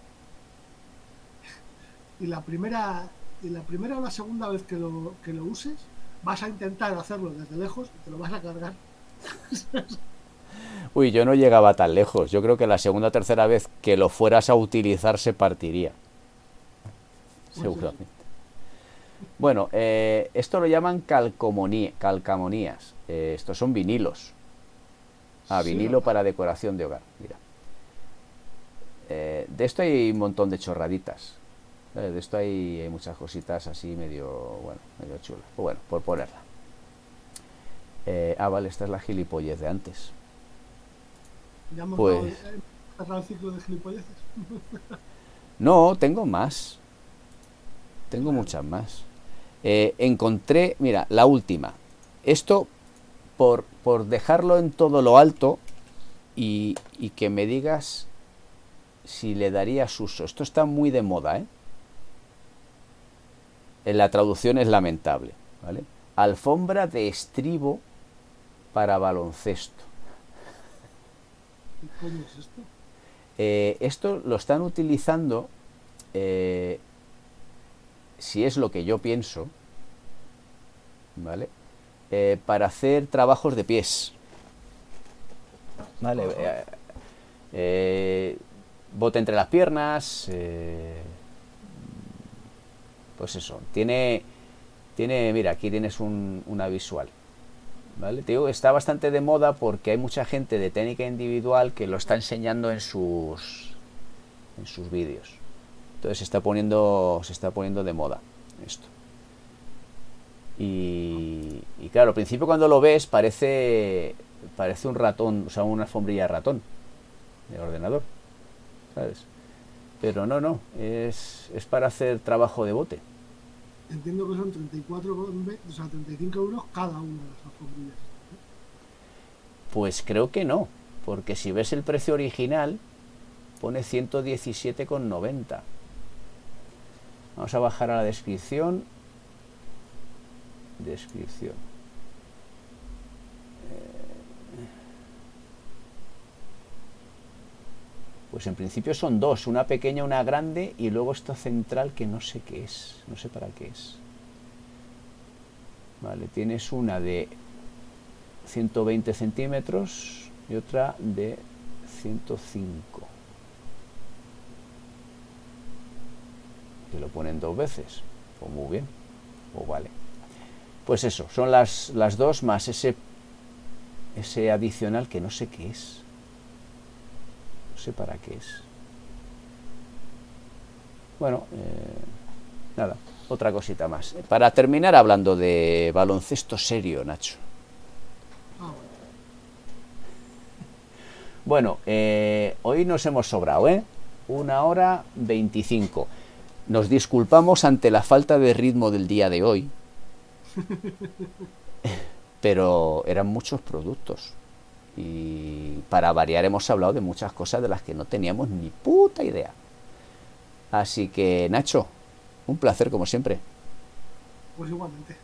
Y la primera y la primera o la segunda vez que lo, que lo uses, vas a intentar hacerlo desde lejos y te lo vas a cargar. Uy, yo no llegaba tan lejos. Yo creo que la segunda o tercera vez que lo fueras a utilizar se partiría. Pues Seguramente. Bueno, eh, esto lo llaman calcamonías. Eh, estos son vinilos. Ah, vinilo para decoración de hogar. Mira. Eh, de esto hay un montón de chorraditas. De esto hay, muchas cositas así medio, bueno, medio chulas. Bueno, por ponerla. Ah, vale, esta es la gilipollez de antes. ¿Ya hemos pues... el ciclo de gilipolleces? no, tengo más. Tengo muchas más. Eh, encontré, mira, la última. Esto, por, por dejarlo en todo lo alto y, y que me digas si le darías uso. Esto está muy de moda, ¿eh? En la traducción es lamentable. ¿vale? Alfombra de estribo para baloncesto. ¿Qué coño es esto? Eh, esto lo están utilizando, eh, si es lo que yo pienso, ¿vale? Eh, para hacer trabajos de pies. ¿Vale? bote entre las piernas, Pues eso, tiene, tiene mira, aquí tienes una visual. Te digo, está bastante de moda porque hay mucha gente de técnica individual que lo está enseñando en sus en sus vídeos. Entonces se está poniendo se está poniendo de moda esto. Y, y, claro, al principio cuando lo ves parece parece un ratón, o sea, una alfombrilla ratón de ordenador, ¿sabes? Pero no, no, es, es para hacer trabajo de bote. Entiendo que son 34, o sea, 35 euros cada una de las alfombrillas. Pues creo que no, porque si ves el precio original, pone 117,90. Vamos a bajar a la descripción. Descripción. Pues en principio son dos, una pequeña, una grande y luego esta central que no sé qué es, no sé para qué es. Vale, tienes una de 120 centímetros y otra de 105. Que lo ponen dos veces. Pues muy bien. Pues vale. Pues eso, son las, las dos más ese, ese adicional que no sé qué es sé para qué es. Bueno, eh, nada, otra cosita más. Para terminar hablando de baloncesto serio, Nacho. Bueno, eh, hoy nos hemos sobrado, ¿eh? Una hora veinticinco. Nos disculpamos ante la falta de ritmo del día de hoy, pero eran muchos productos. Y para variar hemos hablado de muchas cosas de las que no teníamos ni puta idea. Así que Nacho, un placer como siempre. Pues igualmente.